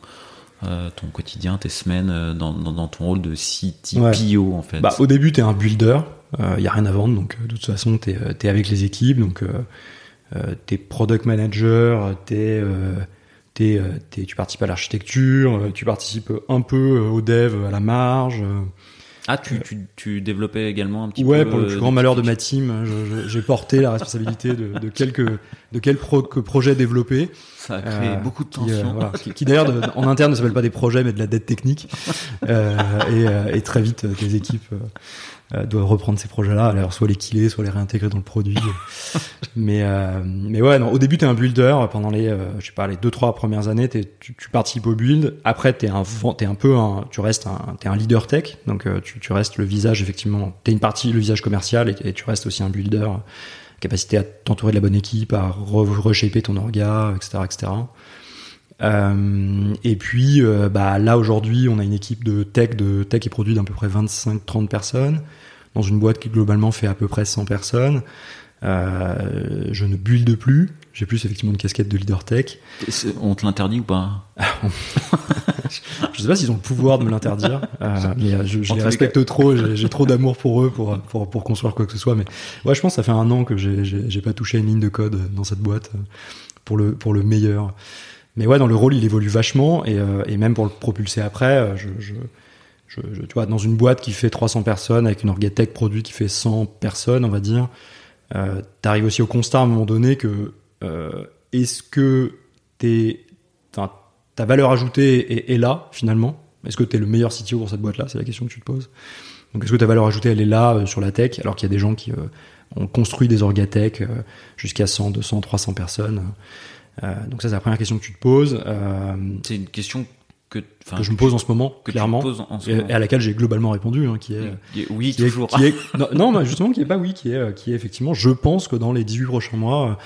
euh, ton quotidien, tes semaines euh, dans, dans, dans ton rôle de CTPO en fait? Bah, au début, t'es un builder, il y a rien à vendre, donc euh, de toute façon, t'es es avec les équipes, donc euh, euh, t'es product manager, t'es euh, tu participes à l'architecture, euh, tu participes un peu euh, au dev à la marge. Ah, tu, tu, tu développais également un petit ouais, peu pour le plus grand malheur de ma team, je- j'ai porté la responsabilité de, de quelques de quels pro, que projets développés. Ça a créé Euh, beaucoup de qui, euh, tensions. voilà, qui, qui d'ailleurs en interne ne s'appelle pas des projets mais de la dette technique Euh, et, et très vite tes équipes euh, euh, doivent reprendre ces projets-là alors soit les killer soit les réintégrer dans le produit mais euh, mais ouais non au début t'es un builder pendant les euh, je sais pas les deux trois premières années t'es- tu, tu participes au build après t'es un t'es un peu un tu restes un t'es un leader tech donc euh, tu, tu restes le visage effectivement t'es une partie le visage commercial et, et tu restes aussi un builder capacité à t'entourer de la bonne équipe, à re- reshaper ton orga, etc., etc. Euh, et puis, euh, bah, là aujourd'hui, on a une équipe de tech, de tech et produits d'à peu près 25-30 personnes, dans une boîte qui globalement fait à peu près 100 personnes. Euh, je ne build plus, j'ai plus effectivement une casquette de leader tech. C'est- On te l'interdit ou pas? Je sais pas s'ils ont le pouvoir de me l'interdire, euh, mais euh, je, les respecte trop, j'ai trop d'amour pour eux pour, pour, pour construire quoi que ce soit. Mais ouais, je pense que ça fait un an que j'ai- pas touché une ligne de code dans cette boîte euh, pour le, pour le meilleur. Mais ouais, dans le rôle, il évolue vachement et, euh, et même pour le propulser après, euh, je, je, dans une boîte qui fait 300 personnes avec une orgatech produit qui fait 100 personnes, on va dire, euh, t'arrives aussi au constat à un moment donné que euh, est-ce que t'es, ta valeur ajoutée est, là finalement? Est-ce que tu es le meilleur CTO pour cette boîte-là? C'est la question que tu te poses. Donc est-ce que ta valeur ajoutée elle est là euh, sur la tech alors qu'il y a des gens qui euh, ont construit des orgatech jusqu'à 100, 200, 300 personnes? Donc ça c'est la première question que tu te poses. C'est une question que, que je me pose en ce moment, que clairement, ce et, moment. à laquelle j'ai globalement répondu, hein, qui est oui, qui est- toujours. qui est- non, non, mais justement, qui est pas oui, qui est, euh, qui est effectivement, je pense que dans les 18 prochains mois,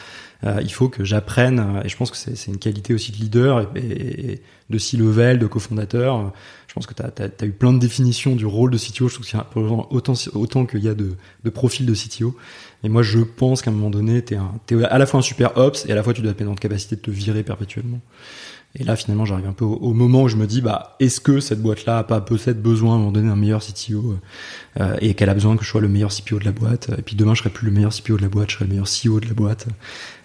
euh, il faut que j'apprenne, euh, et je pense que c'est une qualité aussi de leader et, et- et de C-level, de cofondateur. Je pense que tu as, eu plein de définitions du rôle de CTO. Je trouve qu'il y a autant, autant qu'il y a de, de profils de CTO. Et moi, je pense qu'à un moment donné, tu es, à la fois un super ops et à la fois tu dois être dans la capacité de te virer perpétuellement. Et là, finalement, j'arrive un peu au, moment où je me dis, bah, est-ce que cette boîte-là a pas peut-être besoin à un moment donné d'un meilleur CTO euh, et qu'elle a besoin que je sois le meilleur CPO de la boîte Et puis demain, je serai plus le meilleur CPO de la boîte, je serai le meilleur CEO de la boîte.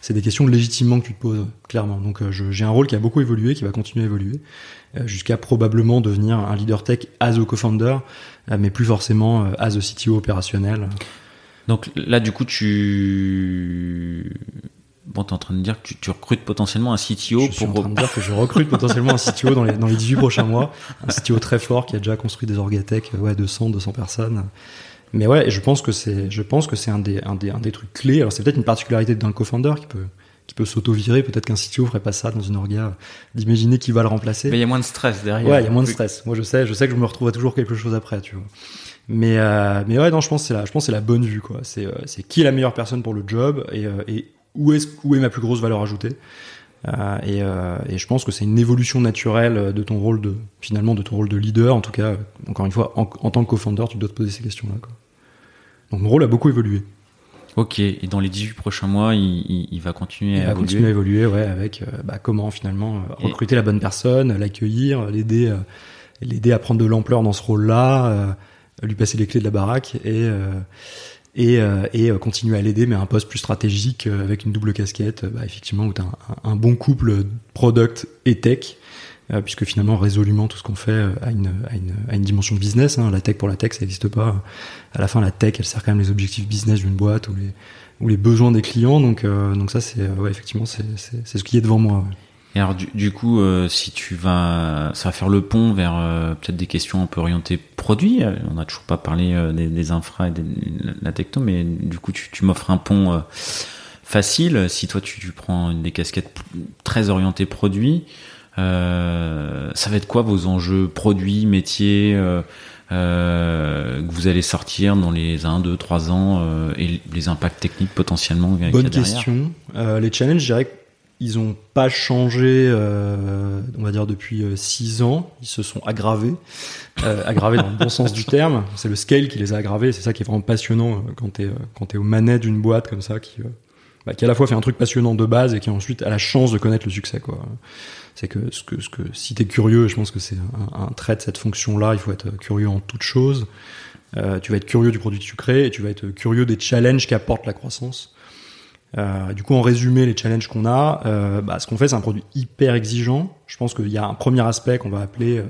C'est des questions légitimement que tu te poses, clairement. Donc, euh, j'ai un rôle qui a beaucoup évolué, qui va continuer à évoluer, euh, jusqu'à probablement devenir un leader tech as a co-founder, euh, mais plus forcément euh, as a CTO opérationnel. Donc là, du coup, tu. Bon, t'es en train de dire que tu, tu recrutes potentiellement un CTO je suis en pour. train de dire que je recrute potentiellement un CTO dans les, dans les 18 prochains mois. Un CTO très fort qui a déjà construit des orgatech, ouais, de 100, 200 personnes. Mais ouais, je pense que c'est, je pense que c'est un des, un des, un des trucs clés. Alors c'est peut-être une particularité d'un co-founder qui peut, qui peut s'auto-virer. Peut-être qu'un CTO ferait pas ça dans une orga, d'imaginer qui va le remplacer. Mais il y a moins de stress derrière. Ouais, il y a moins de stress. Moi, je sais, je sais que je me retrouverai toujours quelque chose après, tu vois. Mais, euh, mais ouais, non, je pense que c'est la, je pense que c'est la bonne vue, quoi. C'est, euh, c'est qui est la meilleure personne pour le job et, euh, et où est où est ma plus grosse valeur ajoutée. Euh, et, euh, et je pense que c'est une évolution naturelle de ton rôle de, finalement, de ton rôle de leader. En tout cas, encore une fois, en, en tant que co-founder, tu dois te poser ces questions-là, quoi. Donc mon rôle a beaucoup évolué. Ok, et dans les 18 prochains mois, il, il- il va continuer Il à va évoluer. continuer à évoluer, ouais, avec euh, bah, comment finalement euh, Et- recruter la bonne personne, l'accueillir, l'aider, euh, l'aider à prendre de l'ampleur dans ce rôle-là, euh, lui passer les clés de la baraque et euh, et, euh, et euh, continuer à l'aider, mais un poste plus stratégique euh, avec une double casquette, euh, bah, effectivement où tu as un, un bon couple product et tech. euh, puisque finalement résolument tout ce qu'on fait a une, a une, a une dimension business. Hein. La tech pour la tech, ça n'existe pas. À la fin, la tech, elle sert quand même les objectifs business d'une boîte ou les, ou les besoins des clients. Donc, euh, donc ça, c'est ouais, effectivement, c'est ce qui est devant moi. Et alors du, du coup, euh, si tu vas, ça va faire le pont vers euh, peut-être des questions un peu orientées produits. Euh, On n'a toujours pas parlé euh, des, des infra et de la techno, mais du coup, tu, tu m'offres un pont facile. Si toi, tu, tu prends une des casquettes très orientées produits, ça va être quoi vos enjeux produits, métiers que vous allez sortir dans les 1, 2, 3 ans et les impacts techniques potentiellement Bonne question. Les challenges, je dirais qu'ils ont pas changé, euh, on va dire depuis euh, six ans. Ils se sont aggravés, euh, aggravés dans le bon sens du terme. C'est le scale qui les a aggravés. C'est ça qui est vraiment passionnant euh, quand t'es euh, quand t'es aux manettes d'une boîte comme ça, qui euh, bah, qui à la fois fait un truc passionnant de base et qui ensuite a la chance de connaître le succès. quoi. C'est que ce que ce que si t'es curieux, je pense que c'est un, un trait de cette fonction-là. Il faut être curieux en toute chose. Euh, tu vas être curieux du produit que tu crées et tu vas être curieux des challenges qu'apporte la croissance. Euh, du coup, en résumé, les challenges qu'on a, euh, bah, ce qu'on fait, c'est un produit hyper exigeant. Je pense qu'il y a un premier aspect qu'on va appeler euh,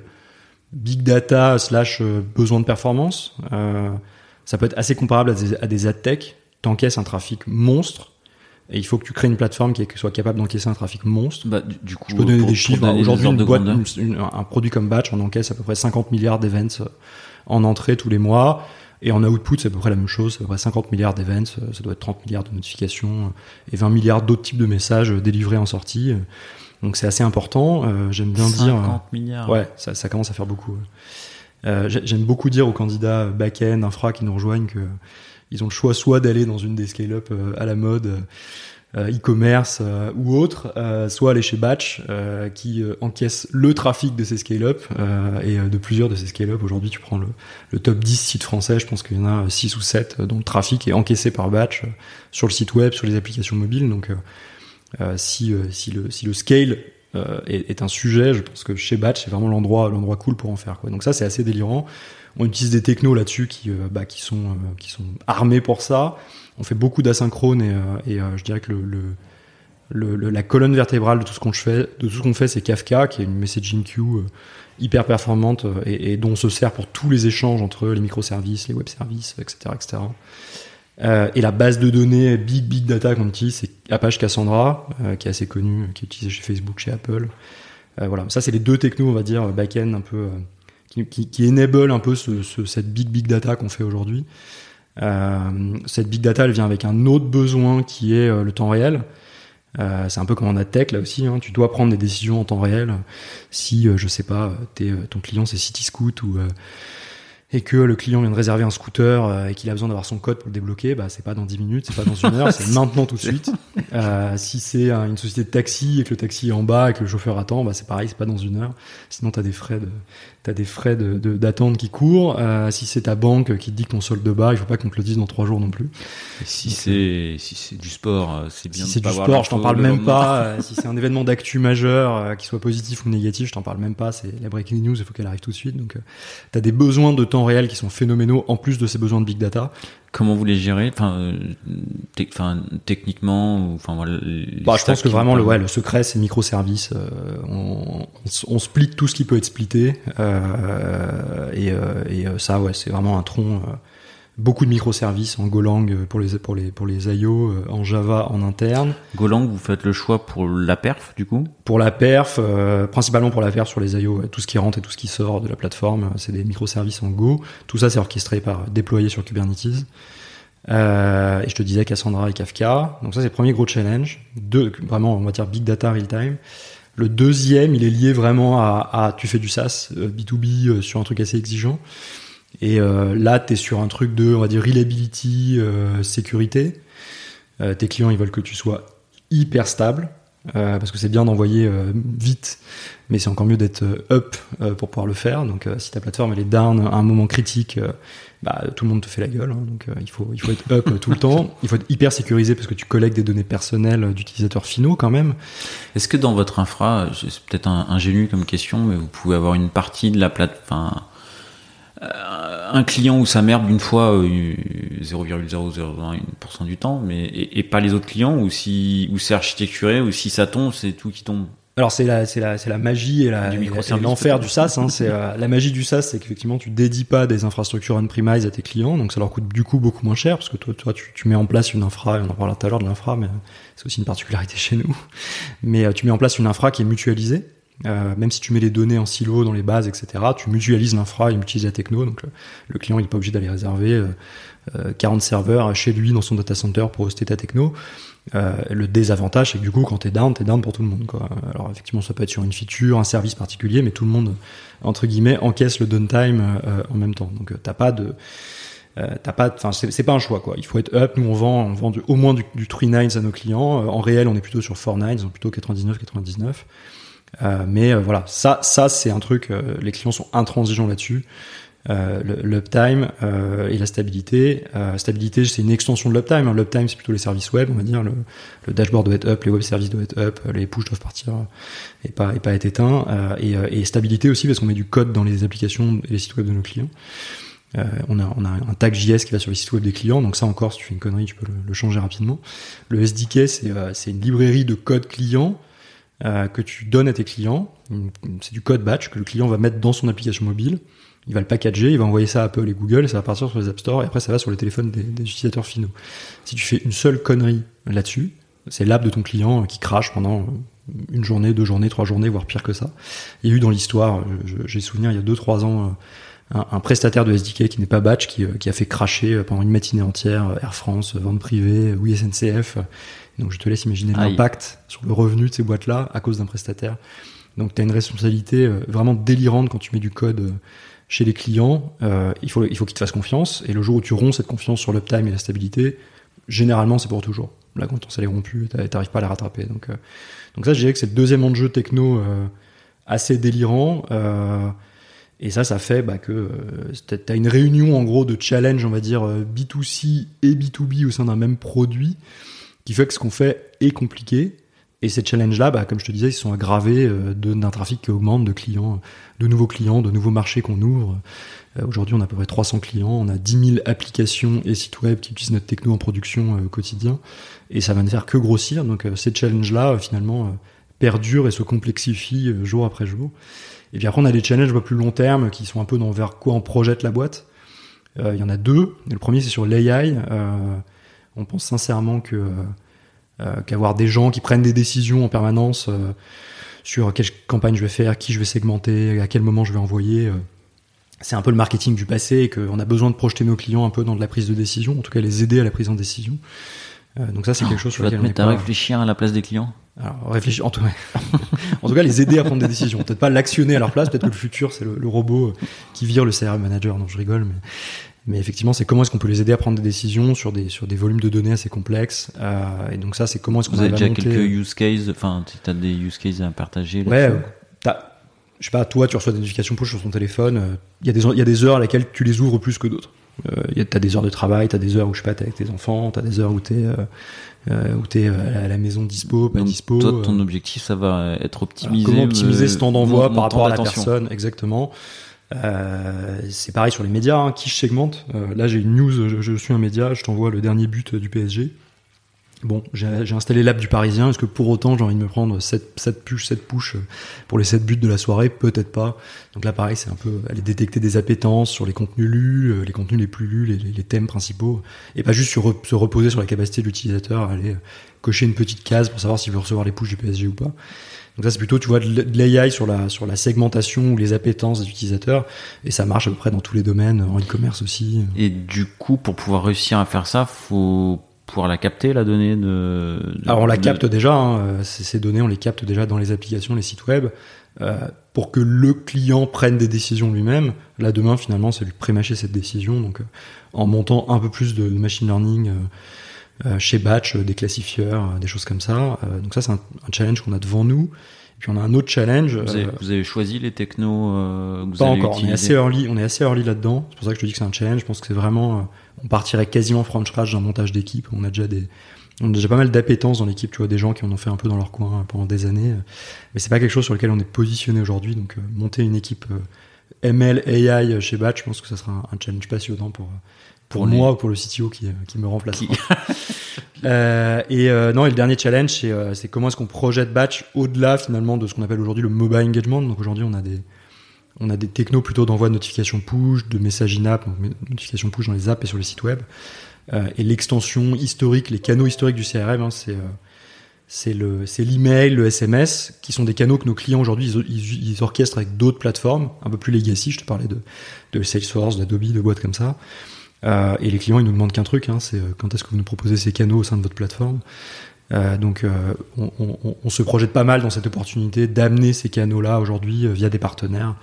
big data slash euh, besoin de performance. Euh, ça peut être assez comparable à des, à des ad tech. T'encaisses un trafic monstre et il faut que tu crées une plateforme qui soit capable d'encaisser un trafic monstre. Bah, du, du coup, Je peux donner pour- des chiffres. Aujourd'hui, une boîte, grandeur. une- une- un produit comme Batch, on encaisse à peu près 50 milliards d'events en entrée tous les mois. Et en output, c'est à peu près la même chose. C'est à peu près 50 milliards d'events. euh, Ça doit être 30 milliards de notifications euh, et 20 milliards d'autres types de messages euh, délivrés en sortie. Donc c'est assez important. Euh, J'aime bien dire. 50 milliards. Ouais, ça, ça commence à faire beaucoup. Euh, J'aime beaucoup dire aux candidats back-end, infra qui nous rejoignent que ils ont le choix soit d'aller dans une des scale-up à la mode, e-commerce euh, ou autre, euh, soit aller chez Batch euh, qui euh, encaisse le trafic de ces scale-up euh, et euh, de plusieurs de ces scale-up. Aujourd'hui, tu prends le, le top 10 sites français, je pense qu'il y en a 6 ou 7 dont le trafic est encaissé par Batch euh, sur le site web, sur les applications mobiles. Donc euh, euh, si, euh, si, le, si le scale euh, est, est un sujet, je pense que chez Batch, c'est vraiment l'endroit l'endroit cool pour en faire. Quoi. Donc ça, c'est assez délirant. On utilise des technos là-dessus qui, euh, bah, qui, sont, euh, qui sont armés pour ça. On fait beaucoup d'asynchrone et, euh, euh, je dirais que la colonne vertébrale de tout ce qu'on fait, c'est Kafka, qui est une messaging queue euh, hyper performante et, dont on se sert pour tous les échanges entre les microservices, les web services, etc., etc. Et la base de données big big data qu'on utilise, c'est Apache Cassandra, qui est assez connu, qui est utilisé chez Facebook, chez Apple. Voilà, ça c'est les deux technos, on va dire back-end un peu qui, enable un peu ce- cette big big data qu'on fait aujourd'hui. Euh, cette big data, elle vient avec un autre besoin qui est euh, le temps réel. Euh, c'est un peu comme en tech là aussi. Hein. Tu dois prendre des décisions en temps réel. Si je sais pas, t'es, ton client c'est Cityscoot ou et que le client vient de réserver un scooter euh, et qu'il a besoin d'avoir son code pour le débloquer, bah c'est pas dans 10 minutes, c'est pas dans une heure, c'est maintenant tout de suite. Euh, si c'est une société de taxi et que le taxi est en bas et que le chauffeur attend, bah c'est pareil, c'est pas dans une heure. Sinon t'as des frais de t'as des frais de d'attente qui courent. Euh, si c'est ta banque qui te dit que ton solde bas, il faut pas qu'on te le dise dans trois jours non plus. si c'est si c'est du sport, c'est bien. Si c'est du sport, je t'en parle même pas. si c'est un événement d'actu majeur, qui soit positif ou négatif, je t'en parle même pas. C'est la breaking news, il faut qu'elle arrive tout de suite. Donc t'as des besoins de temps réels qui sont phénoménaux en plus de ces besoins de big data. Comment vous les gérez Enfin, euh, enfin techniquement, enfin voilà. Bah, je pense que vraiment le, ouais, le secret c'est microservices. Euh, on, on, split tout ce qui peut être splitté euh, et, euh, et, ça ouais c'est vraiment un tronc beaucoup de microservices en Golang pour les pour les pour les IO, euh, en Java en interne. Golang, vous faites le choix pour la perf du coup? Pour la perf, euh, principalement pour la perf sur les IO, tout ce qui rentre et tout ce qui sort de la plateforme, c'est des microservices en Go. Tout ça c'est orchestré par déployé sur Kubernetes. Euh, et je te disais Cassandra et Kafka. Donc ça c'est le premier gros challenge. Deux, vraiment on va dire big data real time. Le deuxième, il est lié vraiment à, à tu fais du SaaS B2B sur un truc assez exigeant. Et euh, là, tu es sur un truc de, on va dire, reliability, euh, sécurité. Euh, tes clients, ils veulent que tu sois hyper stable, parce que c'est bien d'envoyer vite, mais c'est encore mieux d'être up pour pouvoir le faire. Donc, si ta plateforme elle est down à un moment critique, bah, tout le monde te fait la gueule. Hein. donc, il faut il faut être up tout le temps. Il faut être hyper sécurisé parce que tu collectes des données personnelles d'utilisateurs finaux quand même. Est-ce que dans votre infra, c'est peut-être ingénu comme question, mais vous pouvez avoir une partie de la plateforme un client où ça merde une fois 0,001% euh, du temps, mais et, pas les autres clients où si où c'est architecturé ou si ça tombe, c'est tout qui tombe. Alors c'est la c'est la c'est la magie et la l'enfer du SaaS. Hein, c'est euh, la magie du SaaS, c'est qu'effectivement tu dédies pas des infrastructures on-premise à tes clients, donc ça leur coûte du coup beaucoup moins cher parce que toi toi tu, tu mets en place une infra, on en parlera tout à l'heure de l'infra, mais c'est aussi une particularité chez nous. Mais tu mets en place une infra qui est mutualisée euh, même si tu mets les données en silo dans les bases, etc., tu mutualises l'infra, il utilise la techno, donc le, client n'est pas obligé d'aller réserver euh, 40 euh, serveurs chez lui dans son data center pour hoster ta techno. Euh, le désavantage, c'est que du coup, quand t'es down, t'es down pour tout le monde. Alors effectivement, ça peut être sur une feature, un service particulier, mais tout le monde entre guillemets encaisse le downtime euh, en même temps. Donc t'as pas de t'as pas, enfin c'est pas un choix. Il faut être up. Nous on vend, on vend au moins du, du 3 nines à nos clients. en réel, on est plutôt sur 4 nines, plutôt 99, 99. Euh, mais euh, voilà, ça, ça c'est un truc. Euh, les clients sont intransigeants là-dessus. l'uptime et la stabilité. stabilité, c'est une extension de l'uptime. Hein. L'uptime, c'est plutôt les services web, on va dire. Le, le, dashboard doit être up, les web services doivent être up, les push doivent partir et pas et pas être éteints. Et, et, stabilité aussi parce qu'on met du code dans les applications et les sites web de nos clients. Euh, on, a, on a un tag JS qui va sur les sites web des clients, donc ça encore, si tu fais une connerie, tu peux le, le changer rapidement. Le SDK, c'est une librairie de code client euh, que tu donnes à tes clients. C'est du code batch que le client va mettre dans son application mobile. Il va le packager, il va envoyer ça à Apple et Google, et ça va partir sur les App Store, et après ça va sur les téléphones des, utilisateurs finaux. Si tu fais une seule connerie là-dessus, c'est l'app de ton client qui crache pendant une journée, deux journées, trois journées, voire pire que ça. Il y a eu dans l'histoire, j'ai souvenir il y a deux, trois ans, un, prestataire de SDK qui n'est pas batch, qui, qui, a fait cracher pendant une matinée entière Air France, vente privée, oui SNCF, donc je te laisse imaginer l'impact sur le revenu de ces boîtes-là à cause d'un prestataire. Donc tu as une responsabilité euh, vraiment délirante quand tu mets du code euh, chez les clients. Euh, il faut, il faut qu'ils te fassent confiance. Et le jour où tu romps cette confiance sur l'uptime et la stabilité, généralement c'est pour toujours. Là, quand ton salaire est rompu, t'arrives pas à la rattraper. Donc, donc ça, je dirais que c'est le deuxième enjeu techno assez délirant. et ça, ça fait bah, que tu as une réunion en gros de challenge, on va dire B2C et B2B au sein d'un même produit qui fait que ce qu'on fait est compliqué. Et ces challenges-là, bah, comme je te disais, ils sont aggravés euh, d'un trafic qui augmente, de clients, de nouveaux clients, de nouveaux marchés qu'on ouvre. Euh, aujourd'hui, on a à peu près 300 clients, on a 10 000 applications et sites web qui utilisent notre techno en production euh, au quotidien. Et ça va ne faire que grossir. Donc ces challenges-là, finalement, perdurent et se complexifient jour après jour. Et puis après, on a des challenges plus long terme qui sont un peu dans vers quoi on projette la boîte. Il y en a deux. Le premier, c'est sur l'AI. On pense sincèrement que euh, euh, qu'avoir des gens qui prennent des décisions en permanence euh, sur quelle campagne je vais faire, qui je vais segmenter, à quel moment je vais envoyer, c'est un peu le marketing du passé et qu'on a besoin de projeter nos clients un peu dans de la prise de décision, en tout cas les aider à la prise en décision. donc ça, c'est quelque chose Tu sur vas te lequel on est mettre à pas- réfléchir à la place des clients? Alors, réfléchir, en tout, en tout cas, les aider à prendre des décisions. Peut-être pas l'actionner à leur place, peut-être que le futur, c'est le, le robot qui vire le CRM manager. Non, je rigole, mais, mais effectivement, c'est comment est-ce qu'on peut les aider à prendre des décisions sur des, sur des volumes de données assez complexes. Euh, et donc ça, c'est comment est-ce qu'on Vous avez déjà monter- quelques use cases, enfin, tu as des use cases à partager Ouais, euh, t'as- je sais pas, toi, tu reçois des notifications push sur ton téléphone. euh, Il y, a des- il y a des heures à laquelle tu les ouvres plus que d'autres. Euh, y T'as des heures de travail, t'as des heures où je sais pas, t'es avec tes enfants, t'as des heures où t'es euh, euh, où t'es euh, à la maison dispo, pas Donc, dispo. toi, ton euh, objectif, ça va être alors, optimisé. comment optimiser euh, ce temps d'envoi par rapport à la personne, exactement. Euh, c'est pareil sur les médias, hein, qui je segmente? Euh, là, j'ai une news, je, suis un média, je t'envoie le dernier but du PSG. Bon, j'ai installé l'app du Parisien. Est-ce que pour autant j'ai envie de me prendre 7, 7 push, 7 push pour les 7 buts de la soirée? Peut-être pas. Donc là, pareil, c'est un peu aller détecter des appétences sur les contenus lus, euh, les contenus les plus lus, les, les- thèmes principaux, et pas juste se reposer sur la capacité de l'utilisateur à aller cocher une petite case pour savoir s'il veut recevoir les push du PSG ou pas. Donc ça, c'est plutôt, tu vois, de l'AI sur la, sur la segmentation ou les appétences des utilisateurs, et ça marche à peu près dans tous les domaines, en e-commerce aussi. Et du coup, pour pouvoir réussir à faire ça, faut pouvoir la capter, la donnée de. de- Alors on la de- capte déjà, hein, ces ces données, on les capte déjà dans les applications, les sites web, euh, pour que le client prenne des décisions lui-même. Là demain finalement, c'est lui prémâcher cette décision, donc euh, en montant un peu plus de, de machine learning euh, chez Batch, euh, des classifieurs, euh, des choses comme ça. Euh, donc ça c'est un, un challenge qu'on a devant nous. Puis on a un autre challenge. Vous avez, euh, vous avez choisi les technos euh, que vous pas allez encore, on est assez early, on est assez early là-dedans. C'est pour ça que je te dis que c'est un challenge. Je pense que c'est vraiment, euh, on partirait quasiment from scratch d'un montage d'équipe. On a déjà des, on a déjà pas mal d'appétence dans l'équipe, tu vois, des gens qui en ont fait un peu dans leur coin euh, pendant des années. Mais c'est pas quelque chose sur lequel on est positionné aujourd'hui. Donc, euh, monter une équipe euh, ML AI chez Batch, je pense que ça sera un, un challenge passionnant pour, euh, pour, les- moi ou pour le CTO qui, qui me remplace. Qui- Euh, et euh, non, et le dernier challenge, c'est euh, c'est comment est-ce qu'on projette Batch au-delà finalement de ce qu'on appelle aujourd'hui le mobile engagement. Donc aujourd'hui, on a des on a des technos plutôt d'envoi de notifications push, de messages in-app, donc notifications push dans les apps et sur les sites web. Et l'extension historique, les canaux historiques du CRM, hein, c'est c'est le c'est l'email, le SMS, qui sont des canaux que nos clients aujourd'hui ils, ils- ils orchestrent avec d'autres plateformes un peu plus legacy. Je te parlais de de Salesforce, d'Adobe, de boîtes comme ça. Euh, et les clients, ils nous demandent qu'un truc, hein, c'est euh, quand est-ce que vous nous proposez ces canaux au sein de votre plateforme? Euh, donc, euh, on, on- on se projette pas mal dans cette opportunité d'amener ces canaux-là aujourd'hui euh, via des partenaires,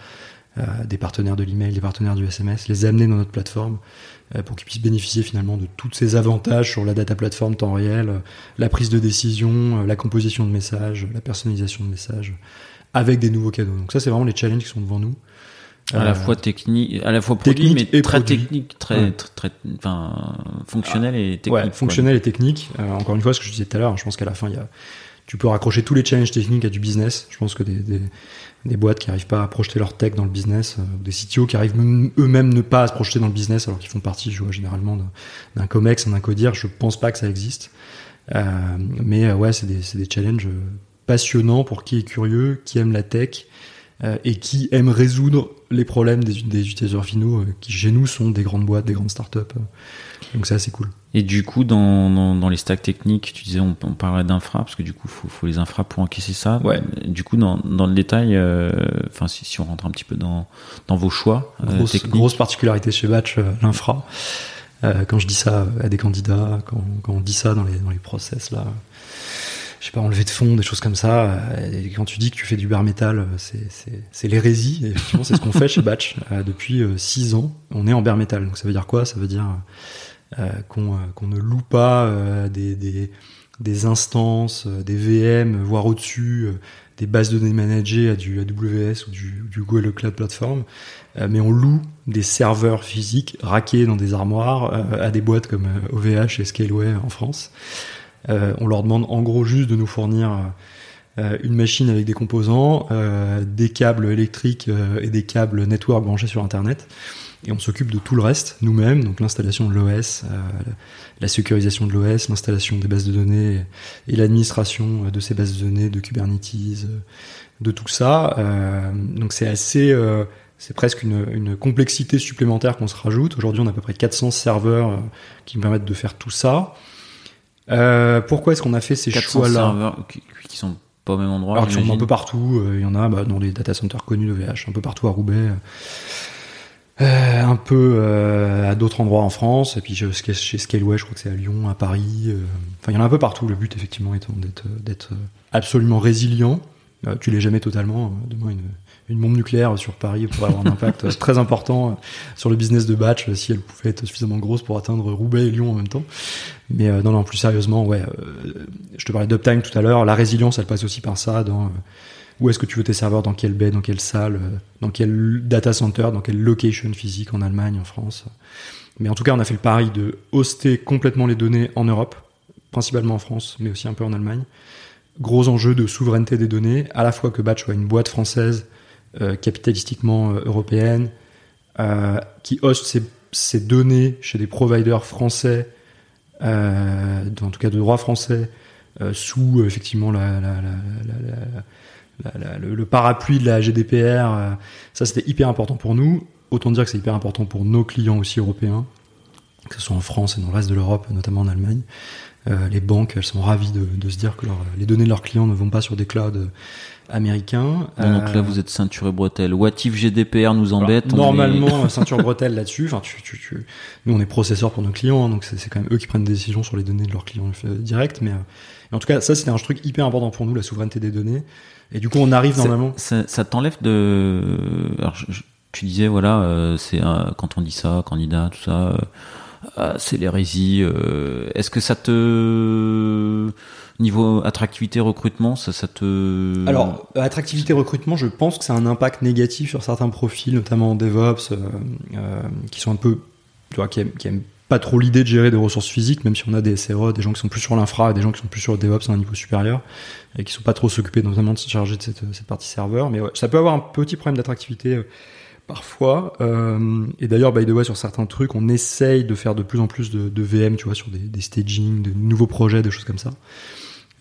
euh, des partenaires de l'email, des partenaires du SMS, les amener dans notre plateforme pour qu'ils puissent bénéficier finalement de tous ces avantages sur la data plateforme temps réel, la prise de décision, la composition de messages, la personnalisation de messages, avec des nouveaux canaux. Donc ça, c'est vraiment les challenges qui sont devant nous. À la Euh, fois technique, à la fois produit, technique mais et très produit. technique, très, Ouais. très, très- enfin, fonctionnel et technique. Ouais, fonctionnel et technique. Euh, encore une fois, ce que je disais tout à l'heure, je pense qu'à la fin, il y a, tu peux raccrocher tous les challenges techniques à du business. Je pense que des, des, des boîtes qui arrivent pas à projeter leur tech dans le business, euh, des CTO qui arrivent eux-mêmes ne pas à se projeter dans le business alors qu'ils font partie, je vois, généralement d'un- COMEX, d'un CODIR, je pense pas que ça existe. Euh, mais euh, ouais, c'est des, c'est des challenges passionnants pour qui est curieux, qui aime la tech euh, et qui aime résoudre les problèmes des, des utilisateurs finaux euh, qui chez nous sont des grandes boîtes, des grandes startups. euh. Donc c'est assez cool. Et du coup, dans, dans, dans les stacks techniques, tu disais, on, on parlait d'infra, parce que du coup, faut, faut les infra pour encaisser ça. Ouais. Du coup, dans, dans le détail, euh, enfin, si, si on rentre un petit peu dans, dans vos choix grosse, techniques. grosse particularité chez Batch, euh, l'infra. Euh, quand je dis ça à des candidats, quand, quand on dit ça dans les, dans les process, là, je sais pas, enlever de fond, des choses comme ça, euh, et quand tu dis que tu fais du bare metal, euh, c'est, l'hérésie, et effectivement, c'est ce qu'on fait chez Batch euh, depuis 6 ans. On est en bare metal, donc ça veut dire quoi? Ça veut dire euh, qu'on, qu'on ne loue pas euh, des, des, des instances, des VM, voire au-dessus, euh, des bases de données managées à du AWS ou du, du Google Cloud Platform, euh, mais on loue des serveurs physiques raqués dans des armoires euh, à des boîtes comme euh, OVH et Scaleway en France. Euh, on leur demande en gros juste de nous fournir euh, une machine avec des composants, euh, des câbles électriques et des câbles network branchés sur Internet. Et on s'occupe de tout le reste nous-mêmes, donc l'installation de l'OS, la sécurisation de l'OS, l'installation des bases de données et l'administration de ces bases de données, de Kubernetes, de tout ça. Donc c'est assez, c'est presque une, une complexité supplémentaire qu'on se rajoute. Aujourd'hui, on a à peu près 400 serveurs qui permettent de faire tout ça. Euh, pourquoi est-ce qu'on a fait ces 400 choix-là serveurs qui, qui sont pas au même endroit. Alors, ils sont un peu partout. euh, Il y en a bah, dans les data centers connus de VH, un peu partout à Roubaix. Euh, un peu euh, à d'autres endroits en France, et puis chez chez Scaleway, je crois que c'est à Lyon, à Paris. euh, Enfin, il y en a un peu partout. Le but, effectivement, étant d'être absolument résilient. Euh, tu l'es jamais totalement. Euh, Demain, une, une bombe nucléaire sur Paris pourrait avoir un impact euh, très important sur le business de batch si elle pouvait être suffisamment grosse pour atteindre Roubaix et Lyon en même temps. Mais euh, non, non, plus sérieusement, ouais. euh, je te parlais d'uptime tout à l'heure. La résilience, elle passe aussi par ça. Dans où est-ce que tu veux tes serveurs, dans quelle baie, dans quelle salle, dans quel data center, dans quelle location physique en Allemagne, en France. Mais en tout cas, on a fait le pari de hoster complètement les données en Europe, principalement en France, mais aussi un peu en Allemagne. Gros enjeu de souveraineté des données, à la fois que Batch soit une boîte française, euh, capitalistiquement euh, européenne, euh, qui hoste ses, données chez des providers français, en tout cas de droit français, sous effectivement le, le parapluie de la GDPR. ça, c'était hyper important pour nous. Autant dire que c'est hyper important pour nos clients aussi européens, que ce soit en France et dans le reste de l'Europe, notamment en Allemagne. Euh, les banques, elles sont ravies de, de se dire que leur- les données de leurs clients ne vont pas sur des clouds euh, américains. Donc Euh, là, vous êtes ceinture et bretelle. What if GDPR nous embête alors, on est- Normalement, ceinture bretelle là-dessus. Enfin, tu, tu, tu- Nous, on est processeur pour nos clients, hein, donc c'est quand même eux qui prennent des décisions sur les données de leurs clients euh, directs. Mais, euh, en tout cas, ça, c'était un truc hyper important pour nous, la souveraineté des données. Et du coup, on arrive normalement. Ça, ça t'enlève de. Alors, je- je- tu disais, voilà, euh, c'est quand on dit ça, candidat, tout ça, euh, ah, c'est l'hérésie. euh, Est-ce que ça te. Niveau attractivité, recrutement, ça, ça te. Alors, euh, attractivité recrutement, je pense que c'est un impact négatif sur certains profils, notamment en DevOps, qui sont un peu, tu vois, qui aiment, pas trop l'idée de gérer des ressources physiques, même si on a des SRE, des gens qui sont plus sur l'infra des gens qui sont plus sur le DevOps à un niveau supérieur, et qui sont pas trop s'occuper notamment de se charger de cette, cette partie serveur. Mais ça peut avoir un petit problème d'attractivité parfois. Euh, et d'ailleurs, by the way, sur certains trucs, on essaye de faire de plus en plus de, VM, tu vois, sur des, des staging, de nouveaux projets, des choses comme ça.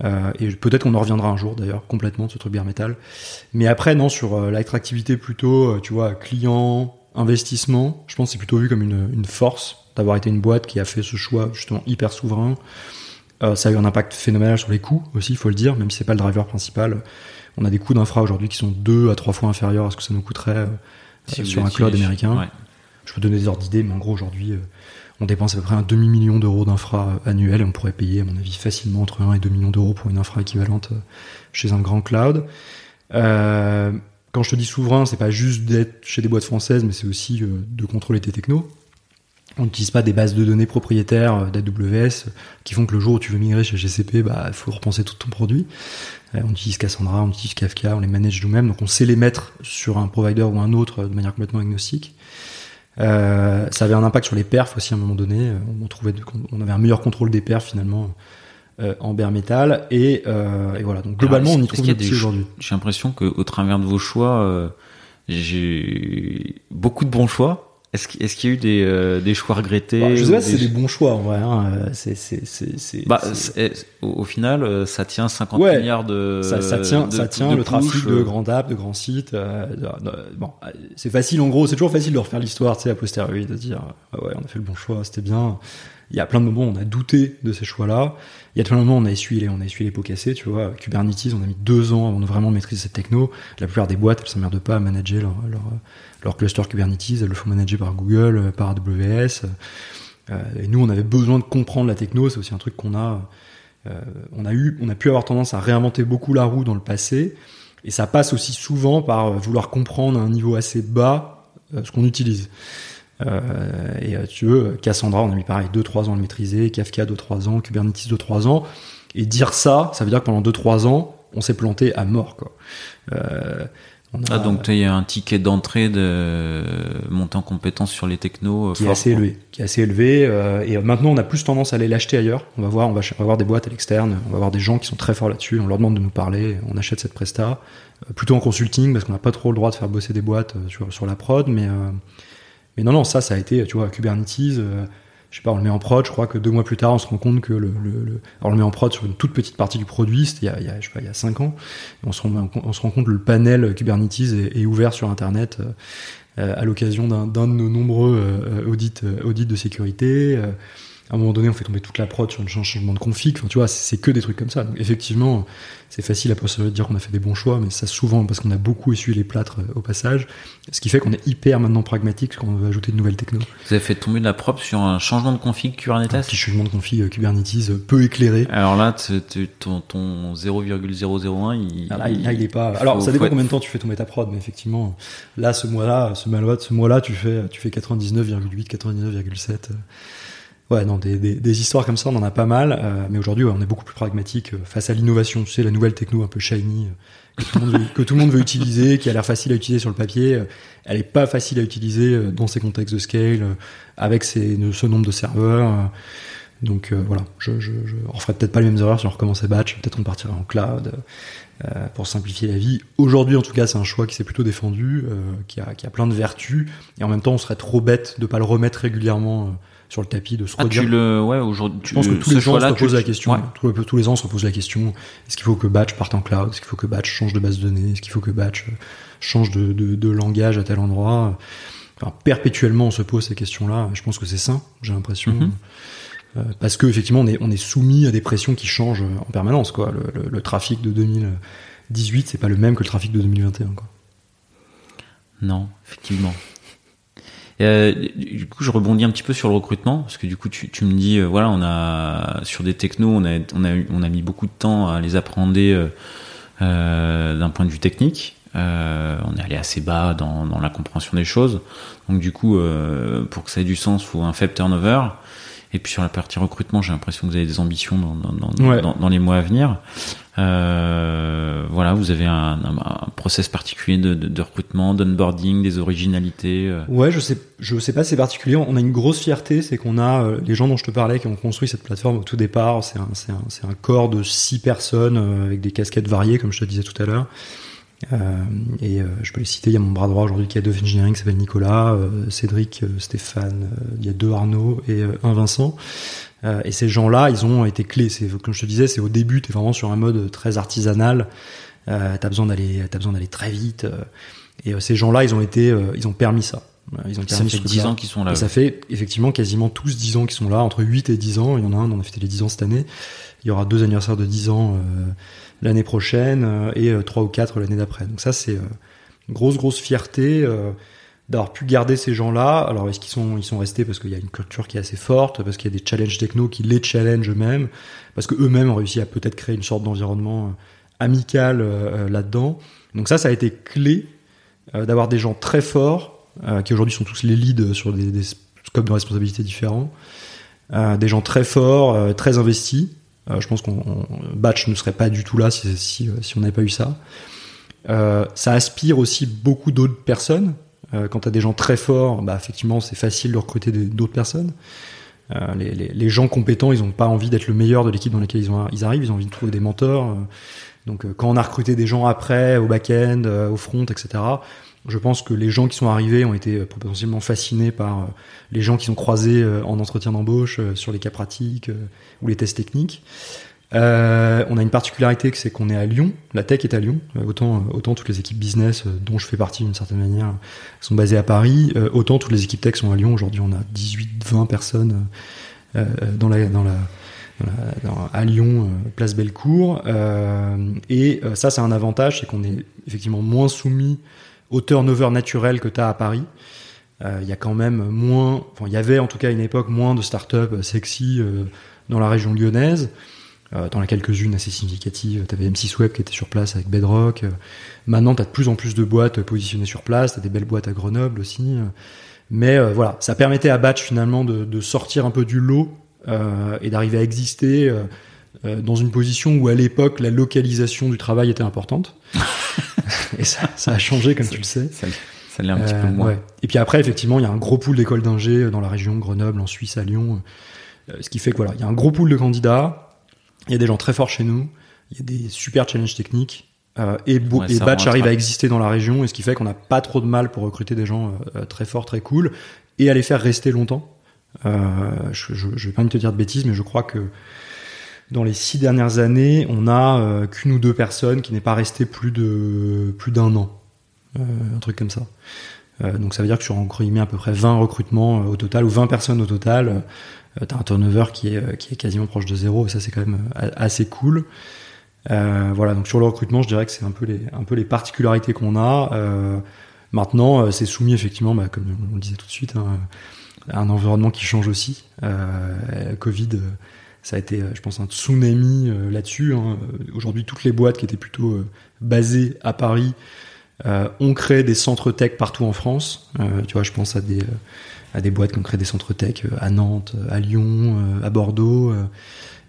Euh, et peut-être qu'on en reviendra un jour d'ailleurs complètement ce truc bare metal. Mais après non sur euh, l'attractivité plutôt, euh, tu vois, client, investissement. Je pense que c'est plutôt vu comme une, force d'avoir été une boîte qui a fait ce choix justement hyper souverain. Ça a eu un impact phénoménal sur les coûts aussi, il faut le dire, même si c'est pas le driver principal. On a des coûts d'infra aujourd'hui qui sont deux à trois fois inférieurs à ce que ça nous coûterait Si sur un cloud américain. Ouais. Je peux donner des ordres d'idées, mais en gros aujourd'hui, euh, on dépense à peu près un demi-million d'euros d'infra euh, annuel et on pourrait payer, à mon avis, facilement entre 1 et 2 millions d'euros pour une infra équivalente euh, chez un grand cloud. Euh, quand je te dis souverain, c'est pas juste d'être chez des boîtes françaises, mais c'est aussi de contrôler tes technos. On n'utilise pas des bases de données propriétaires euh, d'AWS euh, qui font que le jour où tu veux migrer chez GCP, bah, il faut repenser tout ton produit. Euh, on utilise Cassandra, on utilise Kafka, on les manage nous-mêmes, donc on sait les mettre sur un provider ou un autre de manière complètement agnostique. Euh, ça avait un impact sur les perfs aussi à un moment donné. On trouvait, de- on avait un meilleur contrôle des perfs finalement euh, en bare metal et, euh, et voilà. Donc globalement, Alors, on y trouve y des aujourd'hui. J'ai l'impression que au travers de vos choix, j'ai beaucoup de bons choix. Est-ce qu'il y a eu des, euh, des choix regrettés Bah, je sais pas si c'est des bons choix en vrai. Hein. Euh, C'est, c'est, c'est, c'est- Bah, au, final, euh, ça tient 50 Ouais. milliards de. ça, ça tient, de- ça tient de le trafic de euh, grands apps, de grands sites. euh, de- bon, c'est facile en gros, c'est toujours facile de refaire l'histoire, tu sais, a posteriori, de dire ah ouais, on a fait le bon choix, c'était bien. Il y a plein de moments où on a douté de ces choix-là. Il y a de moments où on a essuyé les, on a essuyé les pots cassés, tu vois. Kubernetes, on a mis deux ans avant de vraiment maîtriser cette techno. La plupart des boîtes, elles s'emmerdent pas à manager leur, leur, leur cluster Kubernetes, elles le font manager par Google, euh, par AWS. Euh, et nous, on avait besoin de comprendre la techno, c'est aussi un truc qu'on a, euh, on a eu, on a pu avoir tendance à réinventer beaucoup la roue dans le passé. Et ça passe aussi souvent par vouloir comprendre à un niveau assez bas ce qu'on utilise. Euh, et euh, tu veux, Cassandra, on a mis pareil 2-3 ans à le maîtriser, Kafka 2-3 ans, Kubernetes 2-3 ans. Et dire ça, ça veut dire que pendant 2-3 ans, on s'est planté à mort. Quoi. Euh, on a- Ah, donc il y a un ticket d'entrée de monter en compétence sur les technos. euh, qui est assez quoi. élevé, qui est assez élevé. euh, et maintenant, on a plus tendance à aller l'acheter ailleurs. On va voir, on va, on va voir des boîtes à l'externe, on va voir des gens qui sont très forts là-dessus. On leur demande de nous parler, on achète cette presta, euh, plutôt en consulting parce qu'on n'a pas trop le droit de faire bosser des boîtes sur, sur la prod. Mais euh, mais non, non, ça, ça a été, tu vois, Kubernetes. euh, je sais pas, on le met en prod. Je crois que deux mois plus tard, on se rend compte que le, le, le- on le met en prod sur une toute petite partie du produit. C'était il y a, je sais pas, il y a cinq ans. On se rend, on se rend compte que le panel Kubernetes est, ouvert sur Internet. euh, à l'occasion d'un d'un de nos nombreux euh, audits, euh, audits de sécurité. Euh, à un moment donné, on fait tomber toute la prod sur un changement de config. Enfin, tu vois, c'est que des trucs comme ça. Donc, effectivement, c'est facile à de dire qu'on a fait des bons choix, mais ça souvent parce qu'on a beaucoup essuyé les plâtres euh, au passage. Ce qui fait qu'on est hyper maintenant pragmatique quand on veut ajouter de nouvelles techno. Vous avez fait tomber de la prod sur un changement de config Kubernetes Un petit changement de config euh, Kubernetes euh, peu éclairé. Alors là, ton, ton 0,001, il, ah, là, il, est pas. Alors ça dépend combien de temps tu fais tomber ta prod, mais effectivement, là, ce mois-là, ce mois-là, ce mois-là, tu fais, tu fais 99,8, 99,7. Ouais, non, des, des, des, histoires comme ça, on en a pas mal, euh, mais aujourd'hui, on est beaucoup plus pragmatique euh, face à l'innovation. Tu sais, la nouvelle techno un peu shiny euh, que, tout le monde veut, que tout le monde veut utiliser, qui a l'air facile à utiliser sur le papier, elle est pas facile à utiliser dans ces contextes de scale, avec ces, ce nombre de serveurs. donc voilà, je, je, je on ferait peut-être pas les mêmes erreurs si on recommençait batch, peut-être on partirait en cloud pour simplifier la vie. Aujourd'hui, en tout cas, c'est un choix qui s'est plutôt défendu, qui, a, qui a plein de vertus, et en même temps, on serait trop bête de pas le remettre régulièrement sur le tapis de se ah, Tu le, ouais, aujourd'hui, je pense que tous les gens se la question. Tous, les ans, se reposent la question est-ce qu'il faut que Batch parte en cloud? Est-ce qu'il faut que Batch change de base de données? Est-ce qu'il faut que Batch euh, change de, de, de langage à tel endroit? Enfin, Perpétuellement, on se pose ces questions-là. Je pense que c'est sain, j'ai l'impression. Mm-hmm. Euh, parce que effectivement, on est, on est soumis à des pressions qui changent en permanence. Quoi. Le, le, le trafic de 2018, c'est pas le même que le trafic de 2021. Quoi. Non, effectivement. Euh, du coup, je rebondis un petit peu sur le recrutement parce que du coup, tu, tu me dis, euh, voilà, on a sur des technos, on a, on a, on a mis beaucoup de temps à les appréhender euh, euh d'un point de vue technique. on est allé assez bas dans, dans, la compréhension des choses. Donc du coup, pour que ça ait du sens, faut un faible turnover. Et puis sur la partie recrutement, j'ai l'impression que vous avez des ambitions dans, dans, dans, dans les mois à venir. Vous avez un, un, process particulier de, recrutement, d'onboarding, des originalités. Euh. Ouais, je sais, je sais pas, c'est particulier. On a une grosse fierté, c'est qu'on a euh, les gens dont je te parlais qui ont construit cette plateforme au tout départ. C'est un, c'est un, un corps de six personnes euh, avec des casquettes variées, comme je te disais tout à l'heure. Et je peux les citer, il y a mon bras droit aujourd'hui qui a of Engineering qui s'appelle Nicolas, Cédric, Stéphane, il y a deux Arnaud et un Vincent. et ces gens-là, ils ont été clés. Comme je te disais, c'est au début, tu es vraiment sur un mode très artisanal. Euh, t'as besoin d'aller, t'as besoin d'aller très vite. et ces gens-là, ils ont été, ils ont permis ça. Ils ont ça fait 10 ans qu'ils sont là. Et ça fait effectivement quasiment tous 10 ans qu'ils sont là, entre 8 et 10 ans. Il y en a un, on a fêté les 10 ans cette année. Il y aura deux anniversaires de 10 ans euh, l'année prochaine euh, et euh, trois ou quatre l'année d'après. Donc ça, c'est une grosse, grosse fierté d'avoir pu garder ces gens-là. Alors est-ce qu'ils sont ils sont restés parce qu'il y a une culture qui est assez forte, parce qu'il y a des challenges techno qui les challenge eux-mêmes, parce que eux-mêmes ont réussi à peut-être créer une sorte d'environnement amical là-dedans. Donc ça, ça a été clé d'avoir des gens très forts qui aujourd'hui sont tous les leads sur des, des scopes de responsabilité différents, des gens très forts, très investis euh, je pense qu'on Batch ne serait pas du tout là si, si, on n'avait pas eu ça. Euh, ça aspire aussi beaucoup d'autres personnes. Euh, quand tu des gens très forts, bah, effectivement, c'est facile de recruter d'autres personnes. Euh, les, les, les, gens compétents, ils n'ont pas envie d'être le meilleur de l'équipe dans laquelle ils, ont, ils arrivent, ils ont envie de trouver des mentors. Donc quand on a recruté des gens après, au back-end, au front, etc., je pense que les gens qui sont arrivés ont été potentiellement fascinés par les gens qui sont croisés en entretien d'embauche, sur les cas pratiques ou les tests techniques. Euh, on a une particularité, c'est qu'on est à Lyon. La tech est à Lyon. Euh, autant, euh, autant toutes les équipes business, euh, dont je fais partie d'une certaine manière, sont basées à Paris. autant toutes les équipes tech sont à Lyon. Aujourd'hui, on a 18-20 personnes euh, dans la, dans la, à Lyon, place Bellecour. et ça, c'est un avantage, c'est qu'on est effectivement moins soumis au turnover naturel que tu as à Paris. Il y a quand même moins, enfin, il y avait en tout cas à une époque moins de startups sexy dans la région lyonnaise. Euh, dans la quelques-unes assez significatives. Tu avais M6 Web qui était sur place avec Bedrock. Euh, maintenant, tu as de plus en plus de boîtes positionnées sur place. Tu as des belles boîtes à Grenoble aussi. Mais euh, voilà, ça permettait à Batch finalement de, de sortir un peu du lot euh, et d'arriver à exister dans une position où à l'époque la localisation du travail était importante. et ça, ça, a changé comme tu le sais. Ça, ça l'est un petit peu moins. Ouais. Et puis après, effectivement, il y a un gros pool d'écoles d'ingé dans la région, Grenoble, en Suisse, à Lyon. ce qui fait que voilà, il y a un gros pool de candidats il y a des gens très forts chez nous, il y a des super challenges techniques. Euh, et, et Batch arrive à exister dans la région, et ce qui fait qu'on n'a pas trop de mal pour recruter des gens euh, très forts, très cool, et à les faire rester longtemps. Euh, je, je, vais pas te dire de bêtises, mais je crois que dans les six dernières années, on a euh, qu'une ou deux personnes qui n'est pas resté plus de plus d'un an, euh, un truc comme ça. donc ça veut dire que sur entre guillemets à peu près 20 recrutements au total ou 20 personnes au total, t'as un turnover qui est qui est quasiment proche de zéro et ça c'est quand même assez cool. voilà, donc sur le recrutement, je dirais que c'est un peu les un peu les particularités qu'on a. maintenant, c'est soumis effectivement, bah, comme on le disait tout de suite, hein, un environnement qui change aussi. Covid ça a été, je pense, un tsunami là-dessus. Hein. Aujourd'hui, toutes les boîtes qui étaient plutôt basées à Paris euh, ont créé des centres tech partout en France. Euh, tu vois, je pense à des, euh, à des boîtes qui ont créé des centres tech à Nantes, à Lyon, à Bordeaux.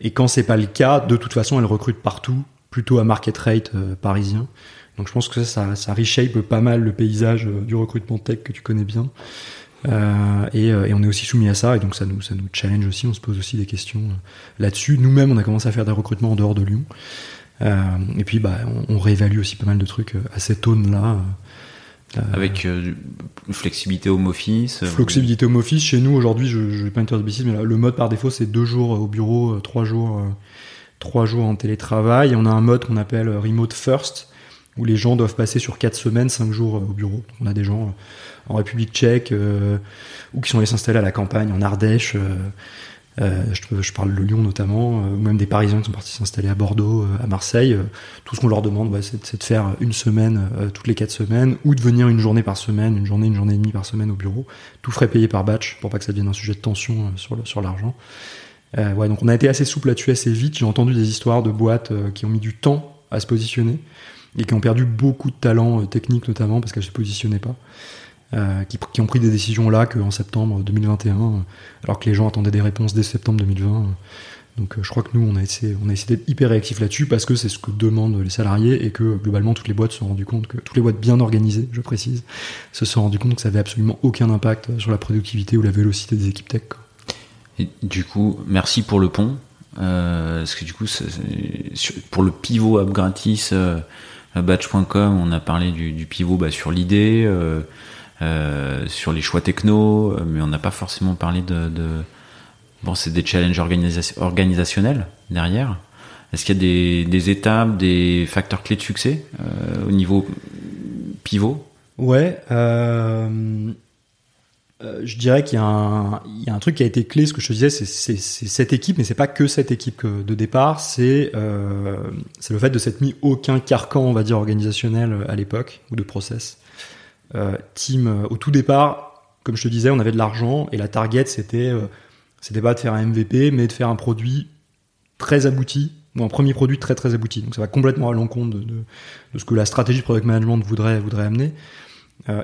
et quand c'est pas le cas, de toute façon, elles recrutent partout, plutôt à market rate parisien. Donc je pense que ça, ça, reshape pas mal le paysage du recrutement tech que tu connais bien. Euh, et, et, on est aussi soumis à ça, et donc ça nous, ça nous challenge aussi, on se pose aussi des questions là-dessus. Nous-mêmes, on a commencé à faire des recrutements en dehors de Lyon. Euh, et puis, bah, on, réévalue aussi pas mal de trucs euh, à cette aune-là. Euh, Avec flexibilité home office. Flexibilité home office. Chez nous, aujourd'hui, je ne vais pas interdire de mais le mode par défaut, c'est deux jours au bureau, trois jours, trois jours en télétravail. Et on a un mode qu'on appelle remote first, où les gens doivent passer sur quatre semaines, cinq jours au bureau. on a des gens en République tchèque ou qui sont allés s'installer à la campagne, en Ardèche. Euh, je, parle de Lyon notamment, euh, ou même des Parisiens qui sont partis s'installer à Bordeaux, euh, à Marseille. tout ce qu'on leur demande, c'est de faire une semaine toutes les quatre semaines, ou de venir une journée par semaine, une journée, une journée et demie par semaine au bureau. Tout frais payé par batch, pour pas que ça devienne un sujet de tension sur, l'argent. donc on a été assez souple là-dessus assez vite. J'ai entendu des histoires de boîtes qui ont mis du temps à se positionner et qui ont perdu beaucoup de talent technique notamment parce qu'elles se positionnaient pas. Euh, qui, ont pris des décisions là qu'en septembre 2021, alors que les gens attendaient des réponses dès septembre 2020. Donc euh, je crois que nous, on a essayé, essayé d'être hyper réactif là-dessus parce que c'est ce que demandent les salariés et que globalement toutes les boîtes se sont rendues compte que toutes les boîtes bien organisées, je précise, se sont rendues compte que ça avait absolument aucun impact sur la productivité ou la vélocité des équipes tech. Du coup, merci pour le pont. Euh, parce que du coup, pour le pivot app gratis, euh, batch.com, on a parlé du, pivot bah, sur l'idée. Euh, euh, sur les choix techno, euh, mais on n'a pas forcément parlé de, bon, c'est des challenges organisationnels derrière. Est-ce qu'il y a des, étapes, des facteurs clés de succès euh, au niveau pivot? Ouais, euh, je dirais qu'il y, y, a un truc qui a été clé. Ce que je te disais, c'est cette équipe, mais c'est pas que cette équipe de départ. C'est euh, le fait de s'être mis aucun carcan, on va dire, organisationnel à l'époque ou de process. Euh, team euh, au tout départ, comme je te disais, on avait de l'argent et la target c'était euh, c'était pas de faire un MVP, mais de faire un produit très abouti ou un premier produit très très abouti. Donc ça va complètement à l'encontre de, de, ce que la stratégie de product management voudrait voudrait amener.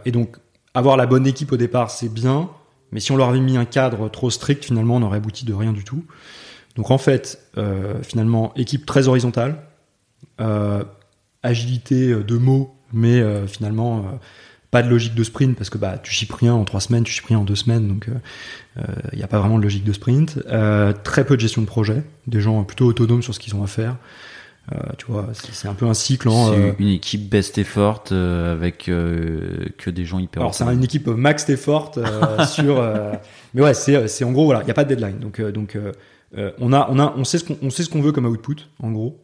et donc avoir la bonne équipe au départ, c'est bien, mais si on leur avait mis un cadre trop strict, finalement, on aurait abouti de rien du tout. Donc en fait, finalement, équipe très horizontale, agilité de mots, mais finalement pas de logique de sprint parce que bah tu chips rien en trois semaines, tu chips rien en deux semaines, donc il euh, n'y euh, a pas vraiment de logique de sprint. Euh, très peu de gestion de projet, des gens plutôt autonomes sur ce qu'ils ont à faire. Euh, tu vois, c'est un peu un cycle. En, c'est une équipe best effort avec que des gens hyper. Alors c'est une équipe max effort sur. mais ouais, c'est en gros voilà, il y a pas de deadline, donc donc on a on a on sait ce qu'on on sait ce qu'on veut comme output en gros.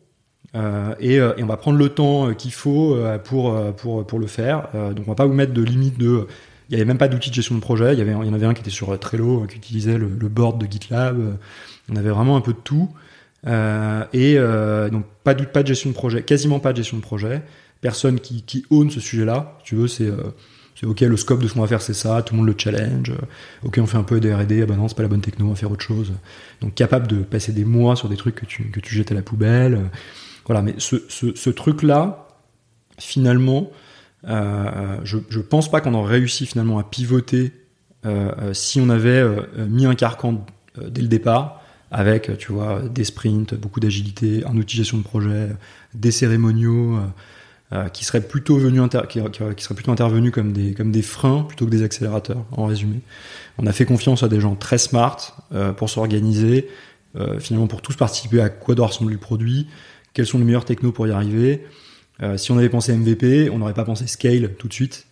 Euh, et, euh, et, on va prendre le temps euh, qu'il faut pour, pour, pour le faire. donc on va pas vous mettre de limite de... Il y avait même pas d'outil de gestion de projet. Il y, avait, il y en avait un qui était sur Trello, qui utilisait le, le board de GitLab. On avait vraiment un peu de tout. Et donc pas de, pas de gestion de projet, quasiment pas de gestion de projet. Personne qui, qui own ce sujet-là. tu veux, c'est c'est ok, le scope de ce qu'on va faire, c'est ça, tout le monde le challenge. Ok, on fait un peu de R&D, ah bah non, c'est pas la bonne techno, on va faire autre chose. Donc capable de passer des mois sur des trucs que tu, que tu jettes à la poubelle. Voilà, mais ce, ce, ce truc-là, finalement, euh, je, je pense pas qu'on aurait réussi finalement à pivoter euh, euh si on avait euh, mis un carcan euh, dès le départ avec, tu vois, des sprints, beaucoup d'agilité, un outil gestion de projet, des cérémoniaux qui seraient plutôt venus qui, qui, plutôt intervenus comme des comme des freins plutôt que des accélérateurs. En résumé, on a fait confiance à des gens très smart pour s'organiser, finalement pour tous participer à quoi doit ressembler le produit quels sont les meilleurs technos pour y arriver. Euh, si on avait pensé MVP, on n'aurait pas pensé scale tout de suite.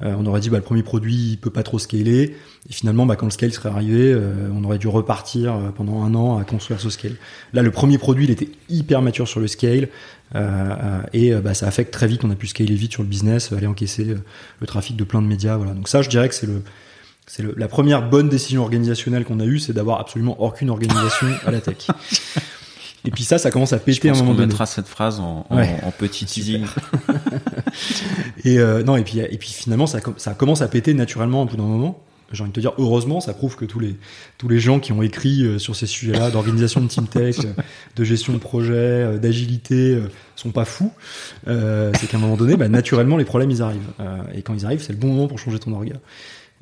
On aurait dit bah, le premier produit il peut pas trop scaler. Et finalement bah, quand le scale serait arrivé on aurait dû repartir pendant un an à construire ce scale. Là le premier produit il était hyper mature sur le scale et bah, ça a fait que très vite. On a pu scaler vite sur le business aller encaisser le trafic de plein de médias voilà. Donc ça je dirais que c'est le c'est la première bonne décision organisationnelle qu'on a eue, c'est d'avoir absolument aucune organisation à la tech. Et puis ça, ça commence à péter un moment donné. On mettra cette phrase en, en, petit teasing. et euh, non, et puis et puis finalement, ça, ça commence à péter naturellement au bout d'un moment. J'ai envie de te dire, heureusement, ça prouve que tous les tous les gens qui ont écrit euh, sur ces sujets-là, d'organisation de team tech, de gestion de projet, euh, d'agilité, sont pas fous. c'est qu'à un moment donné, bah, naturellement, les problèmes ils arrivent. et quand ils arrivent, c'est le bon moment pour changer ton orga.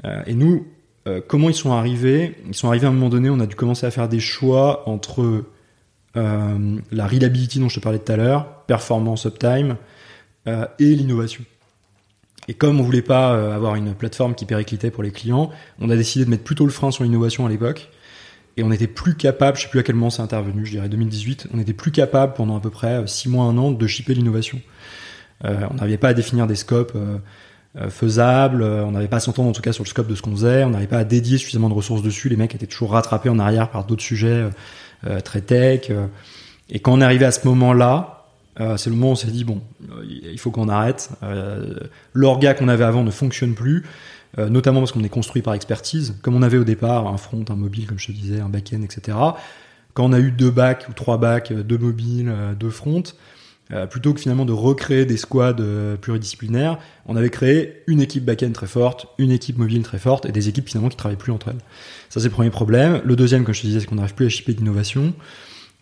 Euh, et nous, euh, comment ils sont arrivés? Ils sont arrivés à un moment donné, on a dû commencer à faire des choix entre euh, la reliability dont je te parlais tout à l'heure, performance, uptime, et l'innovation. Et comme on voulait pas avoir une plateforme qui périclitait pour les clients, on a décidé de mettre plutôt le frein sur l'innovation à l'époque. Et on était plus capable, je sais plus à quel moment c'est intervenu, je dirais 2018, on était plus capable pendant à peu près 6 mois, 1 an de shipper l'innovation. on n'arrivait pas à définir des scopes euh, faisable, euh, on n'avait pas à s'entendre en tout cas sur le scope de ce qu'on faisait, on n'avait pas à dédier suffisamment de ressources dessus, les mecs étaient toujours rattrapés en arrière par d'autres sujets euh, très tech. et quand on est arrivé à ce moment-là, c'est le moment où on s'est dit bon, il faut qu'on arrête. L'orga qu'on avait avant ne fonctionne plus, notamment parce qu'on est construit par expertise, comme on avait au départ un front, un mobile, comme je te disais, un back-end, etc. Quand on a eu deux bacs ou trois bacs, deux mobiles, deux fronts, euh, plutôt que finalement de recréer des squads euh, pluridisciplinaires, on avait créé une équipe back-end très forte, une équipe mobile très forte et des équipes finalement qui travaillent plus entre elles. Ça c'est le premier problème. Le deuxième, comme je te disais, c'est qu'on n'arrive plus à shipper d'innovation.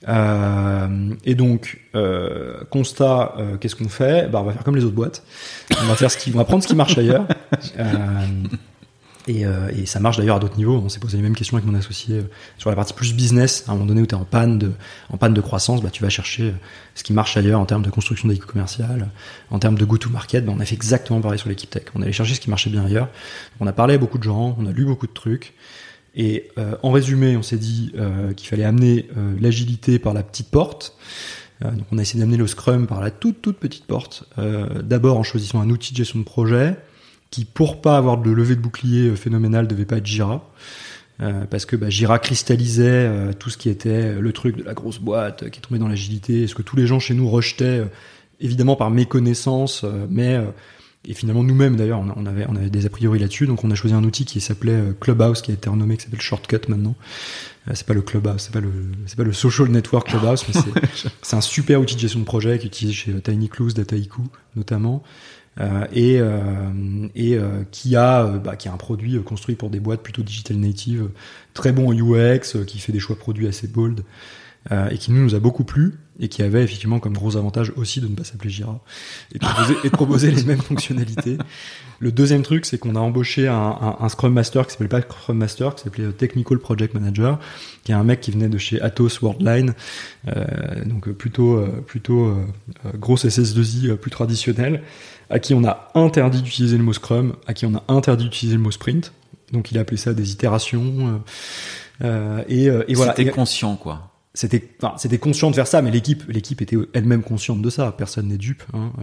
Euh, et donc, euh, constat, qu'est-ce qu'on fait? Bah, on va faire comme les autres boîtes. On va faire ce qui, on va prendre ce qui marche ailleurs. Et, euh, et, ça marche d'ailleurs à d'autres niveaux. On s'est posé les mêmes questions avec mon associé euh, sur la partie plus business. À un moment donné où tu es en panne de, en panne de croissance, bah, tu vas chercher euh, ce qui marche ailleurs en termes de construction d'équipe commerciale, en termes de go-to-market. Bah, on a fait exactement pareil sur l'équipe tech. On allait chercher ce qui marchait bien ailleurs. On a parlé à beaucoup de gens, on a lu beaucoup de trucs. Et euh, en résumé, on s'est dit euh, qu'il fallait amener l'agilité par la petite porte. donc on a essayé d'amener le Scrum par la toute toute petite porte. D'abord en choisissant un outil de gestion de projet qui, pour pas avoir de levée de bouclier euh, phénoménal, devait pas être Jira. Euh, parce que bah, Jira cristallisait euh, tout ce qui était le truc de la grosse boîte qui est tombé dans l'agilité, ce que tous les gens chez nous rejetaient, évidemment par méconnaissance, mais et finalement nous-mêmes d'ailleurs on, avait on avait des a priori là-dessus, donc on a choisi un outil qui s'appelait Clubhouse, qui a été renommé, qui s'appelle Shortcut maintenant. c'est pas le Clubhouse, c'est pas le c'est pas le social network Clubhouse, mais c'est un super outil de gestion de projet qui est utilisé chez Tiny Clues, Dataiku notamment. Euh, et, euh, et euh, qui a bah, qui a un produit construit pour des boîtes plutôt digital native, très bon UX, qui fait des choix produits assez bold. et qui nous, a beaucoup plu et qui avait effectivement comme gros avantage aussi de ne pas s'appeler Jira et de proposer, les mêmes fonctionnalités. Le deuxième truc, c'est qu'on a embauché un, Scrum Master qui s'appelait pas Scrum Master, qui s'appelait Technical Project Manager, qui est un mec qui venait de chez Atos Worldline, euh, donc plutôt plutôt euh, grosse SS2I plus traditionnel à qui on a interdit d'utiliser le mot Scrum, à qui on a interdit d'utiliser le mot Sprint. Donc il a appelé ça des itérations. Euh, euh et, euh, et, voilà. C'était conscient, quoi. C'était, enfin, c'était conscient de faire ça, mais l'équipe, l'équipe était elle-même consciente de ça. Personne n'est dupe. Hein. Euh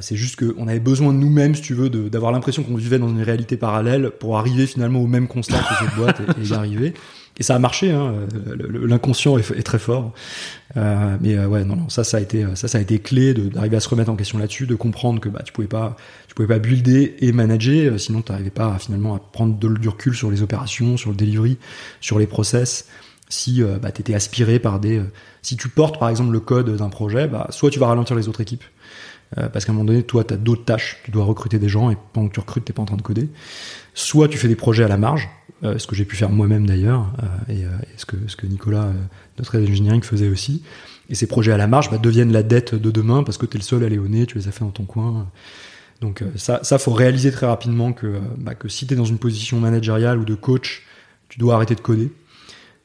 c'est juste qu'on avait besoin de nous-mêmes, si tu veux, d'avoir l'impression qu'on vivait dans une réalité parallèle pour arriver finalement au même constat que cette boîte et, et y arriver. Et ça a marché. Hein. L'inconscient est, très fort. Euh, mais euh, ouais, non, non, ça, ça a été, ça, ça a été clé d'arriver à se remettre en question là-dessus, de comprendre que bah, tu pouvais pas, tu pouvais pas builder et manager, euh, sinon tu n'arrivais pas finalement à prendre de, du recul sur les opérations, sur le delivery, sur les process. Si euh, bah, tu aspiré par des, si tu portes par exemple le code d'un projet, bah, soit tu vas ralentir les autres équipes. parce qu'à un moment donné, toi, tu as d'autres tâches, tu dois recruter des gens et pendant que tu recrutes, t'es pas en train de coder. Soit tu fais des projets à la marge, ce que j'ai pu faire moi-même d'ailleurs, et, ce que ce que Nicolas notre engineering faisait aussi. Et ces projets à la marge bah, deviennent la dette de demain parce que tu es le seul à au nez, tu les as fait dans ton coin. Donc euh, ça, ça faut réaliser très rapidement que, euh, bah, que si tu es dans une position managériale ou de coach, tu dois arrêter de coder.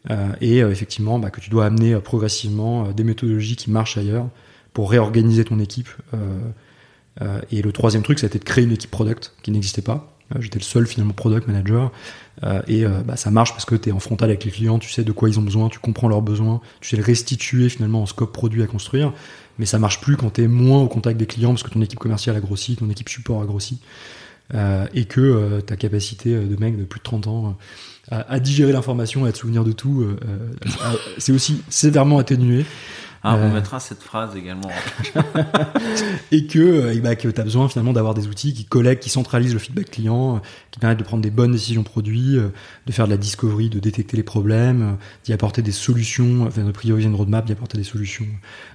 Euh, et effectivement, bah, que tu dois amener progressivement des méthodologies qui marchent ailleurs pour réorganiser ton équipe. et le troisième truc, c'était de créer une équipe product qui n'existait pas. J'étais le seul finalement product manager euh, et euh, bah, ça marche parce que tu es en frontal avec les clients, tu sais de quoi ils ont besoin, tu comprends leurs besoins, tu sais le restituer finalement en scope produit à construire. Mais ça marche plus quand tu es moins au contact des clients parce que ton équipe commerciale a grossi, ton équipe support a grossi. et que ta capacité de mec de plus de 30 ans à, digérer l'information, à te souvenir de tout, c'est aussi sévèrement atténué. Ah, on euh. mettra cette phrase également. et que, euh, bah, que tu as besoin finalement d'avoir des outils qui collectent, qui centralisent le feedback client, qui permettent de prendre des bonnes décisions produits, euh, de faire de la discovery, de détecter les problèmes, d'y apporter des solutions, enfin, de prioriser une roadmap, d'y apporter des solutions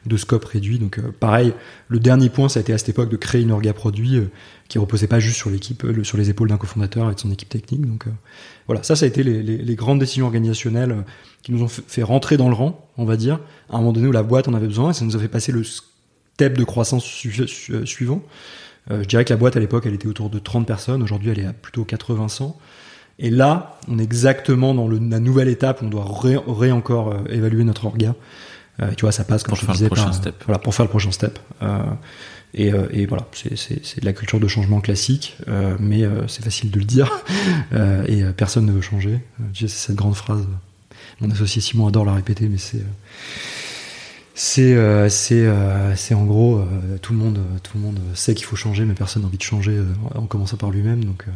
de scope réduit. Donc pareil, le dernier point, ça a été à cette époque de créer une orga produit qui reposait pas juste sur l'équipe, sur les épaules d'un cofondateur et de son équipe technique. Donc voilà, ça, ça a été les, les, les grandes décisions organisationnelles qui nous ont fait rentrer dans le rang, on va dire, à un moment donné où la boîte en avait besoin, et ça nous a fait passer le step de croissance euh, suivant. Euh, je dirais que la boîte à l'époque, elle était autour de 30 personnes, aujourd'hui elle est à plutôt 80-100. Et là, on est exactement dans le, la nouvelle étape où on doit ré, encore euh, évaluer notre orga. tu vois, ça passe comme pour je faire disais, le prochain step. Voilà, pour faire le prochain step. Et, et, voilà, c'est de la culture de changement classique, mais c'est facile de le dire, et personne ne veut changer. c'est cette grande phrase mon associé Simon adore la répéter, mais c'est c'est euh, euh, en gros euh, tout le monde tout le monde sait qu'il faut changer, mais personne n'a envie de changer en commençant par lui-même. Donc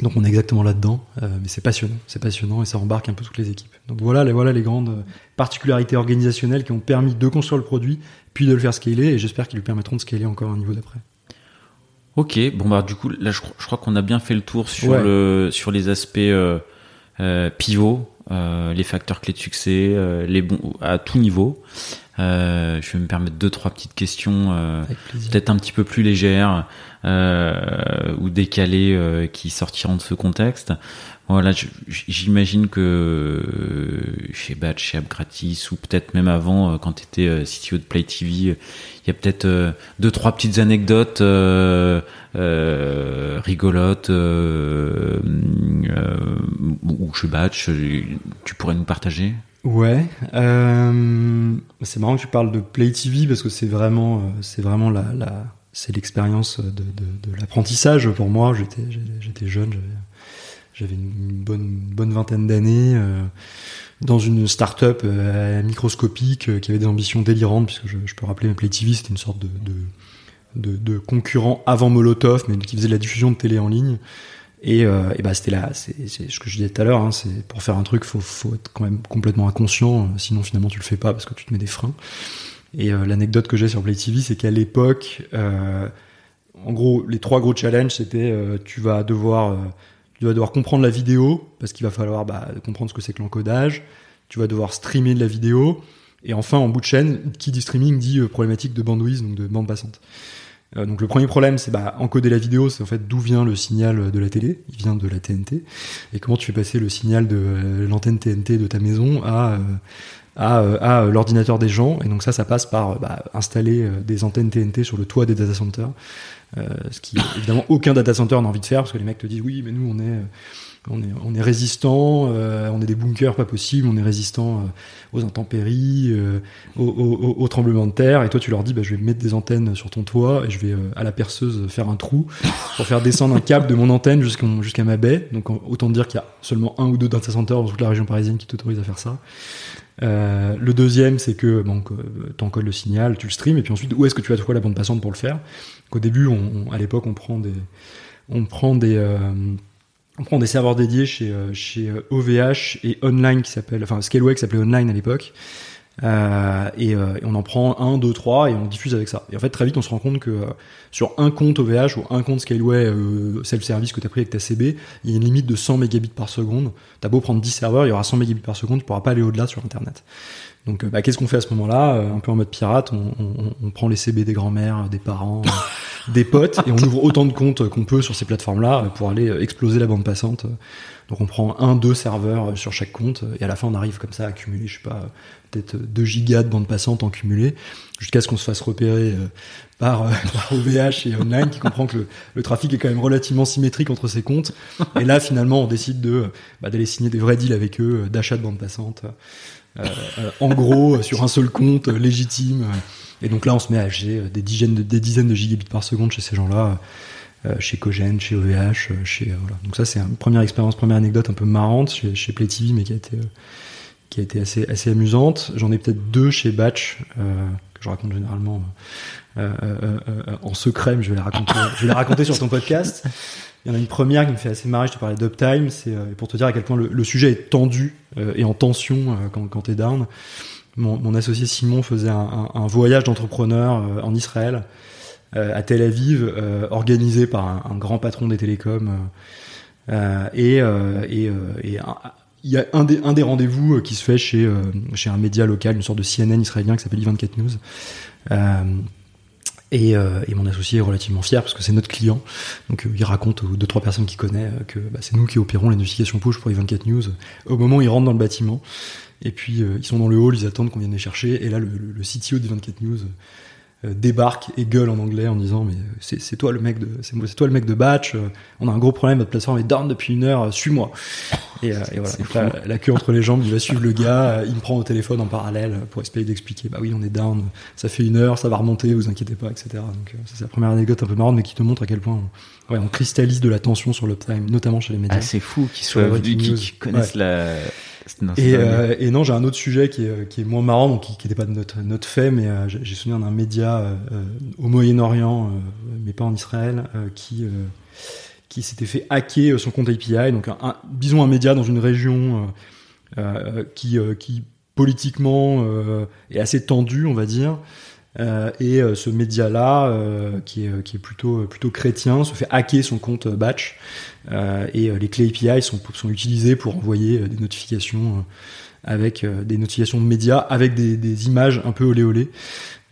donc on est exactement là-dedans, mais c'est passionnant, c'est passionnant et ça embarque un peu toutes les équipes. Donc voilà les voilà les grandes particularités organisationnelles qui ont permis de construire le produit, puis de le faire scaler, et j'espère qu'ils lui permettront de scaler encore un niveau d'après. Ok, bon bah du coup là je, crois qu'on a bien fait le tour sur le sur les aspects pivots euh, les facteurs clés de succès, euh, les bons à tout niveau. Euh, je vais me permettre deux trois petites questions, peut-être un petit peu plus légères ou décalées, qui sortiront de ce contexte. Voilà, j'imagine que chez Batch, chez AppGratis, ou peut-être même avant, quand tu étais CTO de Play TV, il y a peut-être deux trois petites anecdotes euh, rigolote euh, euh, ou chez Batch, tu pourrais nous partager? Ouais, euh, c'est marrant que tu parles de Play TV parce que c'est vraiment, c'est vraiment la, c'est l'expérience de l'apprentissage pour moi. J'étais, j'étais jeune, j'avais, une bonne, bonne vingtaine d'années euh, dans une start-up euh, microscopique qui avait des ambitions délirantes puisque je, peux rappeler Play TV, c'était une sorte de, de concurrents avant Molotov, mais qui faisaient de la diffusion de télé en ligne. Et, euh, et bah c'était là, c'est ce que je disais tout à l'heure. Hein, c'est pour faire un truc, faut, faut être quand même complètement inconscient. Euh, sinon, finalement, tu le fais pas parce que tu te mets des freins. Et euh, l'anecdote que j'ai sur Play TV, c'est qu'à l'époque, euh, en gros, les trois gros challenges, c'était euh, tu vas devoir, tu vas devoir comprendre la vidéo parce qu'il va falloir bah, comprendre ce que c'est que l'encodage. Tu vas devoir streamer de la vidéo. Et enfin, en bout de chaîne, qui dit streaming dit problématique de bandwidth, donc de bande passante. Euh, donc le premier problème, c'est bah, encoder la vidéo, c'est en fait d'où vient le signal de la télé. Il vient de la TNT. Et comment tu fais passer le signal de euh, l'antenne TNT de ta maison à euh, à, à l'ordinateur des gens. Et donc ça, ça passe par bah, installer des antennes TNT sur le toit des data centers. Ce qui évidemment aucun data center n'a envie de faire parce que les mecs te disent oui, mais nous on est on est, on est résistant, euh, on est des bunkers pas possible, on est résistant euh, aux intempéries, euh, aux, tremblements de terre. Et toi, tu leur dis, bah, je vais mettre des antennes sur ton toit et je vais à la perceuse faire un trou pour faire descendre un câble de mon antenne jusqu'à ma baie. Donc autant dire qu'il y a seulement un ou deux data centers dans toute la région parisienne qui t'autorisent à faire ça. Le deuxième, c'est que bon, tu encodes le signal, tu le stream, et puis ensuite, où est-ce que tu vas trouver la bande passante pour le faire? Au début, on, à l'époque, on prend des, on prend des on prend des serveurs dédiés chez, euh, chez OVH euh, et Online qui s'appelle, enfin Scaleway qui s'appelait Online à l'époque. Euh, et, euh, et, on en prend un, deux, trois et on diffuse avec ça. Et en fait, très vite, on se rend compte que euh, sur un compte OVH ou un compte Scaleway self-service que tu as pris avec ta CB, il y a une limite de 100 mégabits par seconde. T'as beau prendre 10 serveurs, il y aura 100 mégabits par seconde, tu pourras pas aller au-delà sur Internet. Donc, bah, qu'est-ce qu'on fait à ce moment-là Un peu en mode pirate, on, on, on prend les CB des grands-mères, des parents, des potes, et on ouvre autant de comptes qu'on peut sur ces plateformes-là pour aller exploser la bande passante. Donc on prend un, deux serveurs sur chaque compte, et à la fin on arrive comme ça à accumuler, je sais pas, peut-être 2 gigas de bande passante en cumulé, jusqu'à ce qu'on se fasse repérer euh, par, euh, OVH et Online, qui comprend que le, trafic est quand même relativement symétrique entre ces comptes. Et là, finalement, on décide de bah, d'aller signer des vrais deals avec eux, d'achat de bande passante, euh, en gros, sur un seul compte, légitime. Et donc là, on se met à acheter des dizaines de gigabits par seconde chez ces gens-là. Chez Cogen, chez OVH, chez voilà. Donc ça c'est une première expérience, première anecdote un peu marrante chez, chez Play TV, mais qui a été qui a été assez, assez amusante. J'en ai peut-être deux chez Batch, que je raconte généralement en secret, mais je vais les raconter, je vais les raconter sur ton podcast. Il y en a une première qui me fait assez marrer, je te parlais d'Uptime, c'est pour te dire à quel point le, sujet est tendu et en tension quand, quand t'es down. Mon, mon, associé Simon faisait un, un, un voyage d'entrepreneur en Israël, à Tel Aviv, organisé par un, grand patron des télécoms euh, et, euh, euh, il y a un des, rendez-vous qui se fait chez, chez un média local, une sorte de CNN israélien qui s'appelle I24 News. Et, euh, mon associé est relativement fier parce que c'est notre client. Donc il raconte aux deux trois personnes qu'il connaît que bah, c'est nous qui opérons les notifications push pour i24 News au moment où ils rentrent dans le bâtiment. Et puis ils sont dans le hall, ils attendent qu'on vienne les chercher. Et là le, le, le CTO de 24 News euh, débarque et gueule en anglais en disant mais c'est toi le mec de c'est toi le mec de batch euh, on a un gros problème votre plateforme est down depuis une heure suis-moi. Et, et, voilà. La, queue entre les jambes il va suivre le gars il me prend au téléphone en parallèle pour essayer d'expliquer bah oui on est down ça fait une heure ça va remonter vous inquiétez pas etc donc c'est la première anecdote un peu marrante mais qui te montre à quel point on, ouais, on cristallise de la tension sur l'uptime notamment chez les médias. Ah, c'est fou qu'ils soient qui, qui connaissent la et, euh, et, non, j'ai un autre sujet qui est, qui est moins marrant, donc qui n'était pas de notre, notre fait, mais euh, j'ai souvenir d'un média euh, au Moyen-Orient, mais pas en Israël, qui qui s'était fait hacker son compte API. Donc, un, disons un média dans une région qui, qui politiquement est assez tendu, on va dire. Euh, et euh, ce média-là, euh, qui, est, plutôt chrétien, se fait hacker son compte Batch. et les clés API sont, sont utilisées pour envoyer des notifications avec des notifications de médias, avec des, des images un peu olé olé.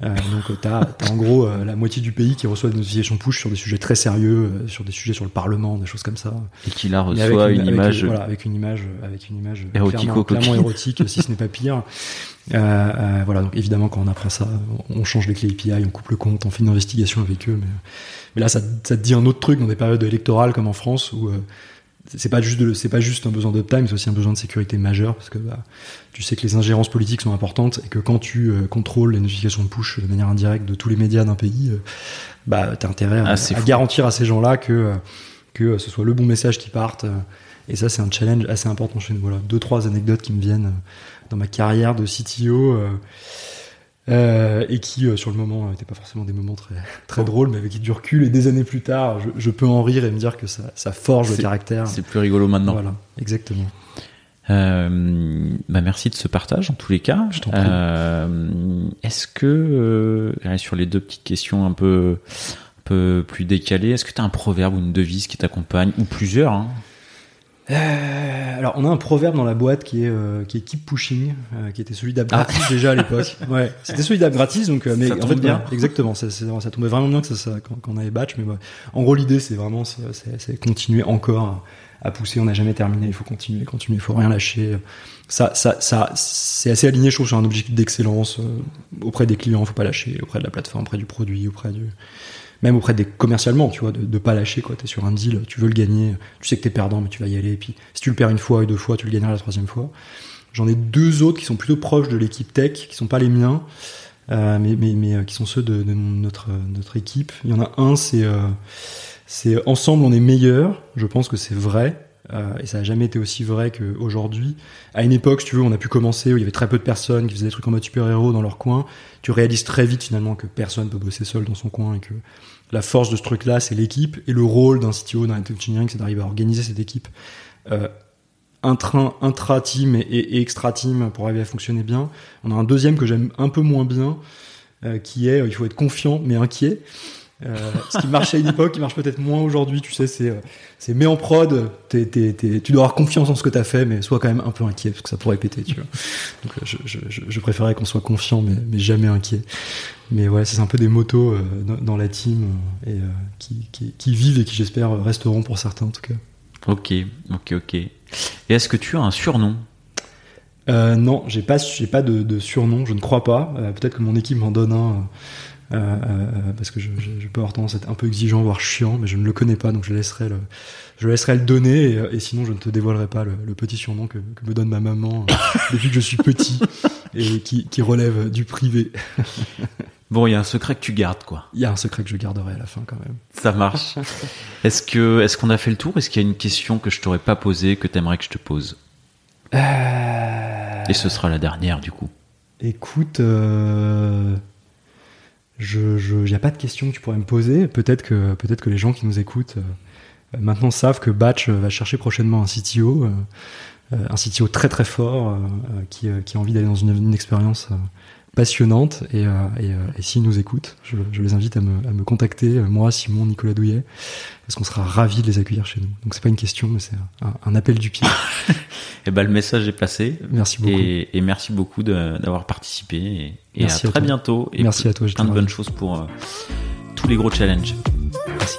Euh, donc t'as as en gros euh, la moitié du pays qui reçoit des notifications push sur des sujets très sérieux, euh, sur des sujets sur le Parlement, des choses comme ça. Et qui la reçoit une, image, voilà, avec une image, avec une image clairement, clairement érotique, si ce n'est pas pire. voilà, donc évidemment quand on apprend ça, on change les clés API, on coupe le compte, on fait une investigation avec eux. Mais, mais là, ça, ça, te dit un autre truc dans des périodes électorales comme en France où c'est pas juste c'est pas juste un besoin d'uptime, c'est aussi un besoin de sécurité majeur parce que bah, tu sais que les ingérences politiques sont importantes et que quand tu euh, contrôles les notifications de push de manière indirecte de tous les médias d'un pays, euh, bah t'as intérêt à, ah, garantir à ces gens-là que euh, que ce soit le bon message qui parte. et ça, c'est un challenge assez important chez nous. Voilà, deux trois anecdotes qui me viennent dans ma carrière de CTO. Euh, et qui euh, sur le moment n'étaient pas forcément des moments très très drôles, mais avec du recul et des années plus tard, je, je peux en rire et me dire que ça, ça forge le caractère. C'est plus rigolo maintenant. Voilà, exactement. Euh, bah merci de ce partage en tous les cas. Je t'en prie. Euh, Est-ce que euh, sur les deux petites questions un peu un peu plus décalées, est-ce que tu as un proverbe ou une devise qui t'accompagne? Ou plusieurs hein euh, alors, on a un proverbe dans la boîte qui est euh, qui est keep pushing, euh, qui était celui d'Abgratis ah. déjà à l'époque. Ouais, c'était celui d'Abgratis, donc mais ça en fait bien. exactement, ça, ça, tombait vraiment bien que ça, ça quand, on avait batch, mais en gros l'idée c'est vraiment c'est continuer encore à, pousser. On n'a jamais terminé, il faut continuer, continuer, il faut rien lâcher. Ça, ça, ça, c'est assez aligné, je trouve, sur un objectif d'excellence auprès des clients. Faut pas lâcher, auprès de la plateforme, auprès du produit, auprès du même auprès des commercialement, tu vois, de, de pas lâcher quoi. T'es sur un deal, tu veux le gagner, tu sais que t'es perdant, mais tu vas y aller. Et puis si tu le perds une fois et deux fois, tu le gagneras la troisième fois. J'en ai deux autres qui sont plutôt proches de l'équipe tech, qui sont pas les miens, euh, mais, mais, mais euh, qui sont ceux de, de, notre notre équipe. Il y en a un, c'est euh, c'est ensemble on est meilleur. Je pense que c'est vrai. Euh, et ça a jamais été aussi vrai qu'aujourd'hui. À une époque, si tu veux, on a pu commencer où il y avait très peu de personnes qui faisaient des trucs en mode super-héros dans leur coin. Tu réalises très vite finalement que personne peut bosser seul dans son coin et que la force de ce truc-là, c'est l'équipe. Et le rôle d'un CTO, d'un engineering, c'est d'arriver à organiser cette équipe euh, intra-team et, et extra-team pour arriver à fonctionner bien. On a un deuxième que j'aime un peu moins bien, euh, qui est il faut être confiant mais inquiet. Euh, ce qui marchait à une époque, qui marche peut-être moins aujourd'hui, tu sais, c'est, euh, c'est mets en prod, t'es, t'es, t'es, tu dois avoir confiance en ce que t'as fait, mais sois quand même un peu inquiet, parce que ça pourrait péter, tu vois. Donc, euh, je, je, préférais qu'on soit confiant, mais, mais jamais inquiet. Mais ouais, c'est un peu des motos euh, dans, dans, la team, et qui, qui, qui, vivent et qui, j'espère, resteront pour certains, en tout cas. Ok, ok, ok. Et est-ce que tu as un surnom? Non, j'ai pas, j'ai pas de, de, surnom, je ne crois pas. Peut-être que mon équipe m'en donne un. Euh, euh, parce que je, je, je, peux avoir tendance à être un peu exigeant, voire chiant, mais je ne le connais pas, donc je laisserai le, je laisserai le donner, et, et sinon je ne te dévoilerai pas le, le petit surnom que, que, me donne ma maman euh, depuis que je suis petit et qui, qui relève du privé. Bon, il y a un secret que tu gardes, quoi. Il y a un secret que je garderai à la fin, quand même. Ça marche. est-ce que, est-ce qu'on a fait le tour? Est-ce qu'il y a une question que je t'aurais pas posée que t'aimerais que je te pose? Euh... Et ce sera la dernière du coup. Écoute, euh, je, n'y a pas de questions que tu pourrais me poser. Peut-être que, peut-être que les gens qui nous écoutent euh, maintenant savent que Batch va chercher prochainement un CTO, euh, euh, un CTO très très fort euh, qui, a envie d'aller dans une expérience passionnante et, euh, et, euh, et s'ils nous écoutent, je, je, les invite à me, à me contacter, moi, Simon, Nicolas Douillet, parce qu'on sera ravis de les accueillir chez nous. Donc c'est pas une question, mais c'est un, un, appel du pied. et eh ben le message est passé. Merci beaucoup. Et, et merci beaucoup d'avoir participé et, et merci à, à très toi. bientôt. Et merci à toi. Plein de bonnes choses pour euh, tous les gros challenges. Merci.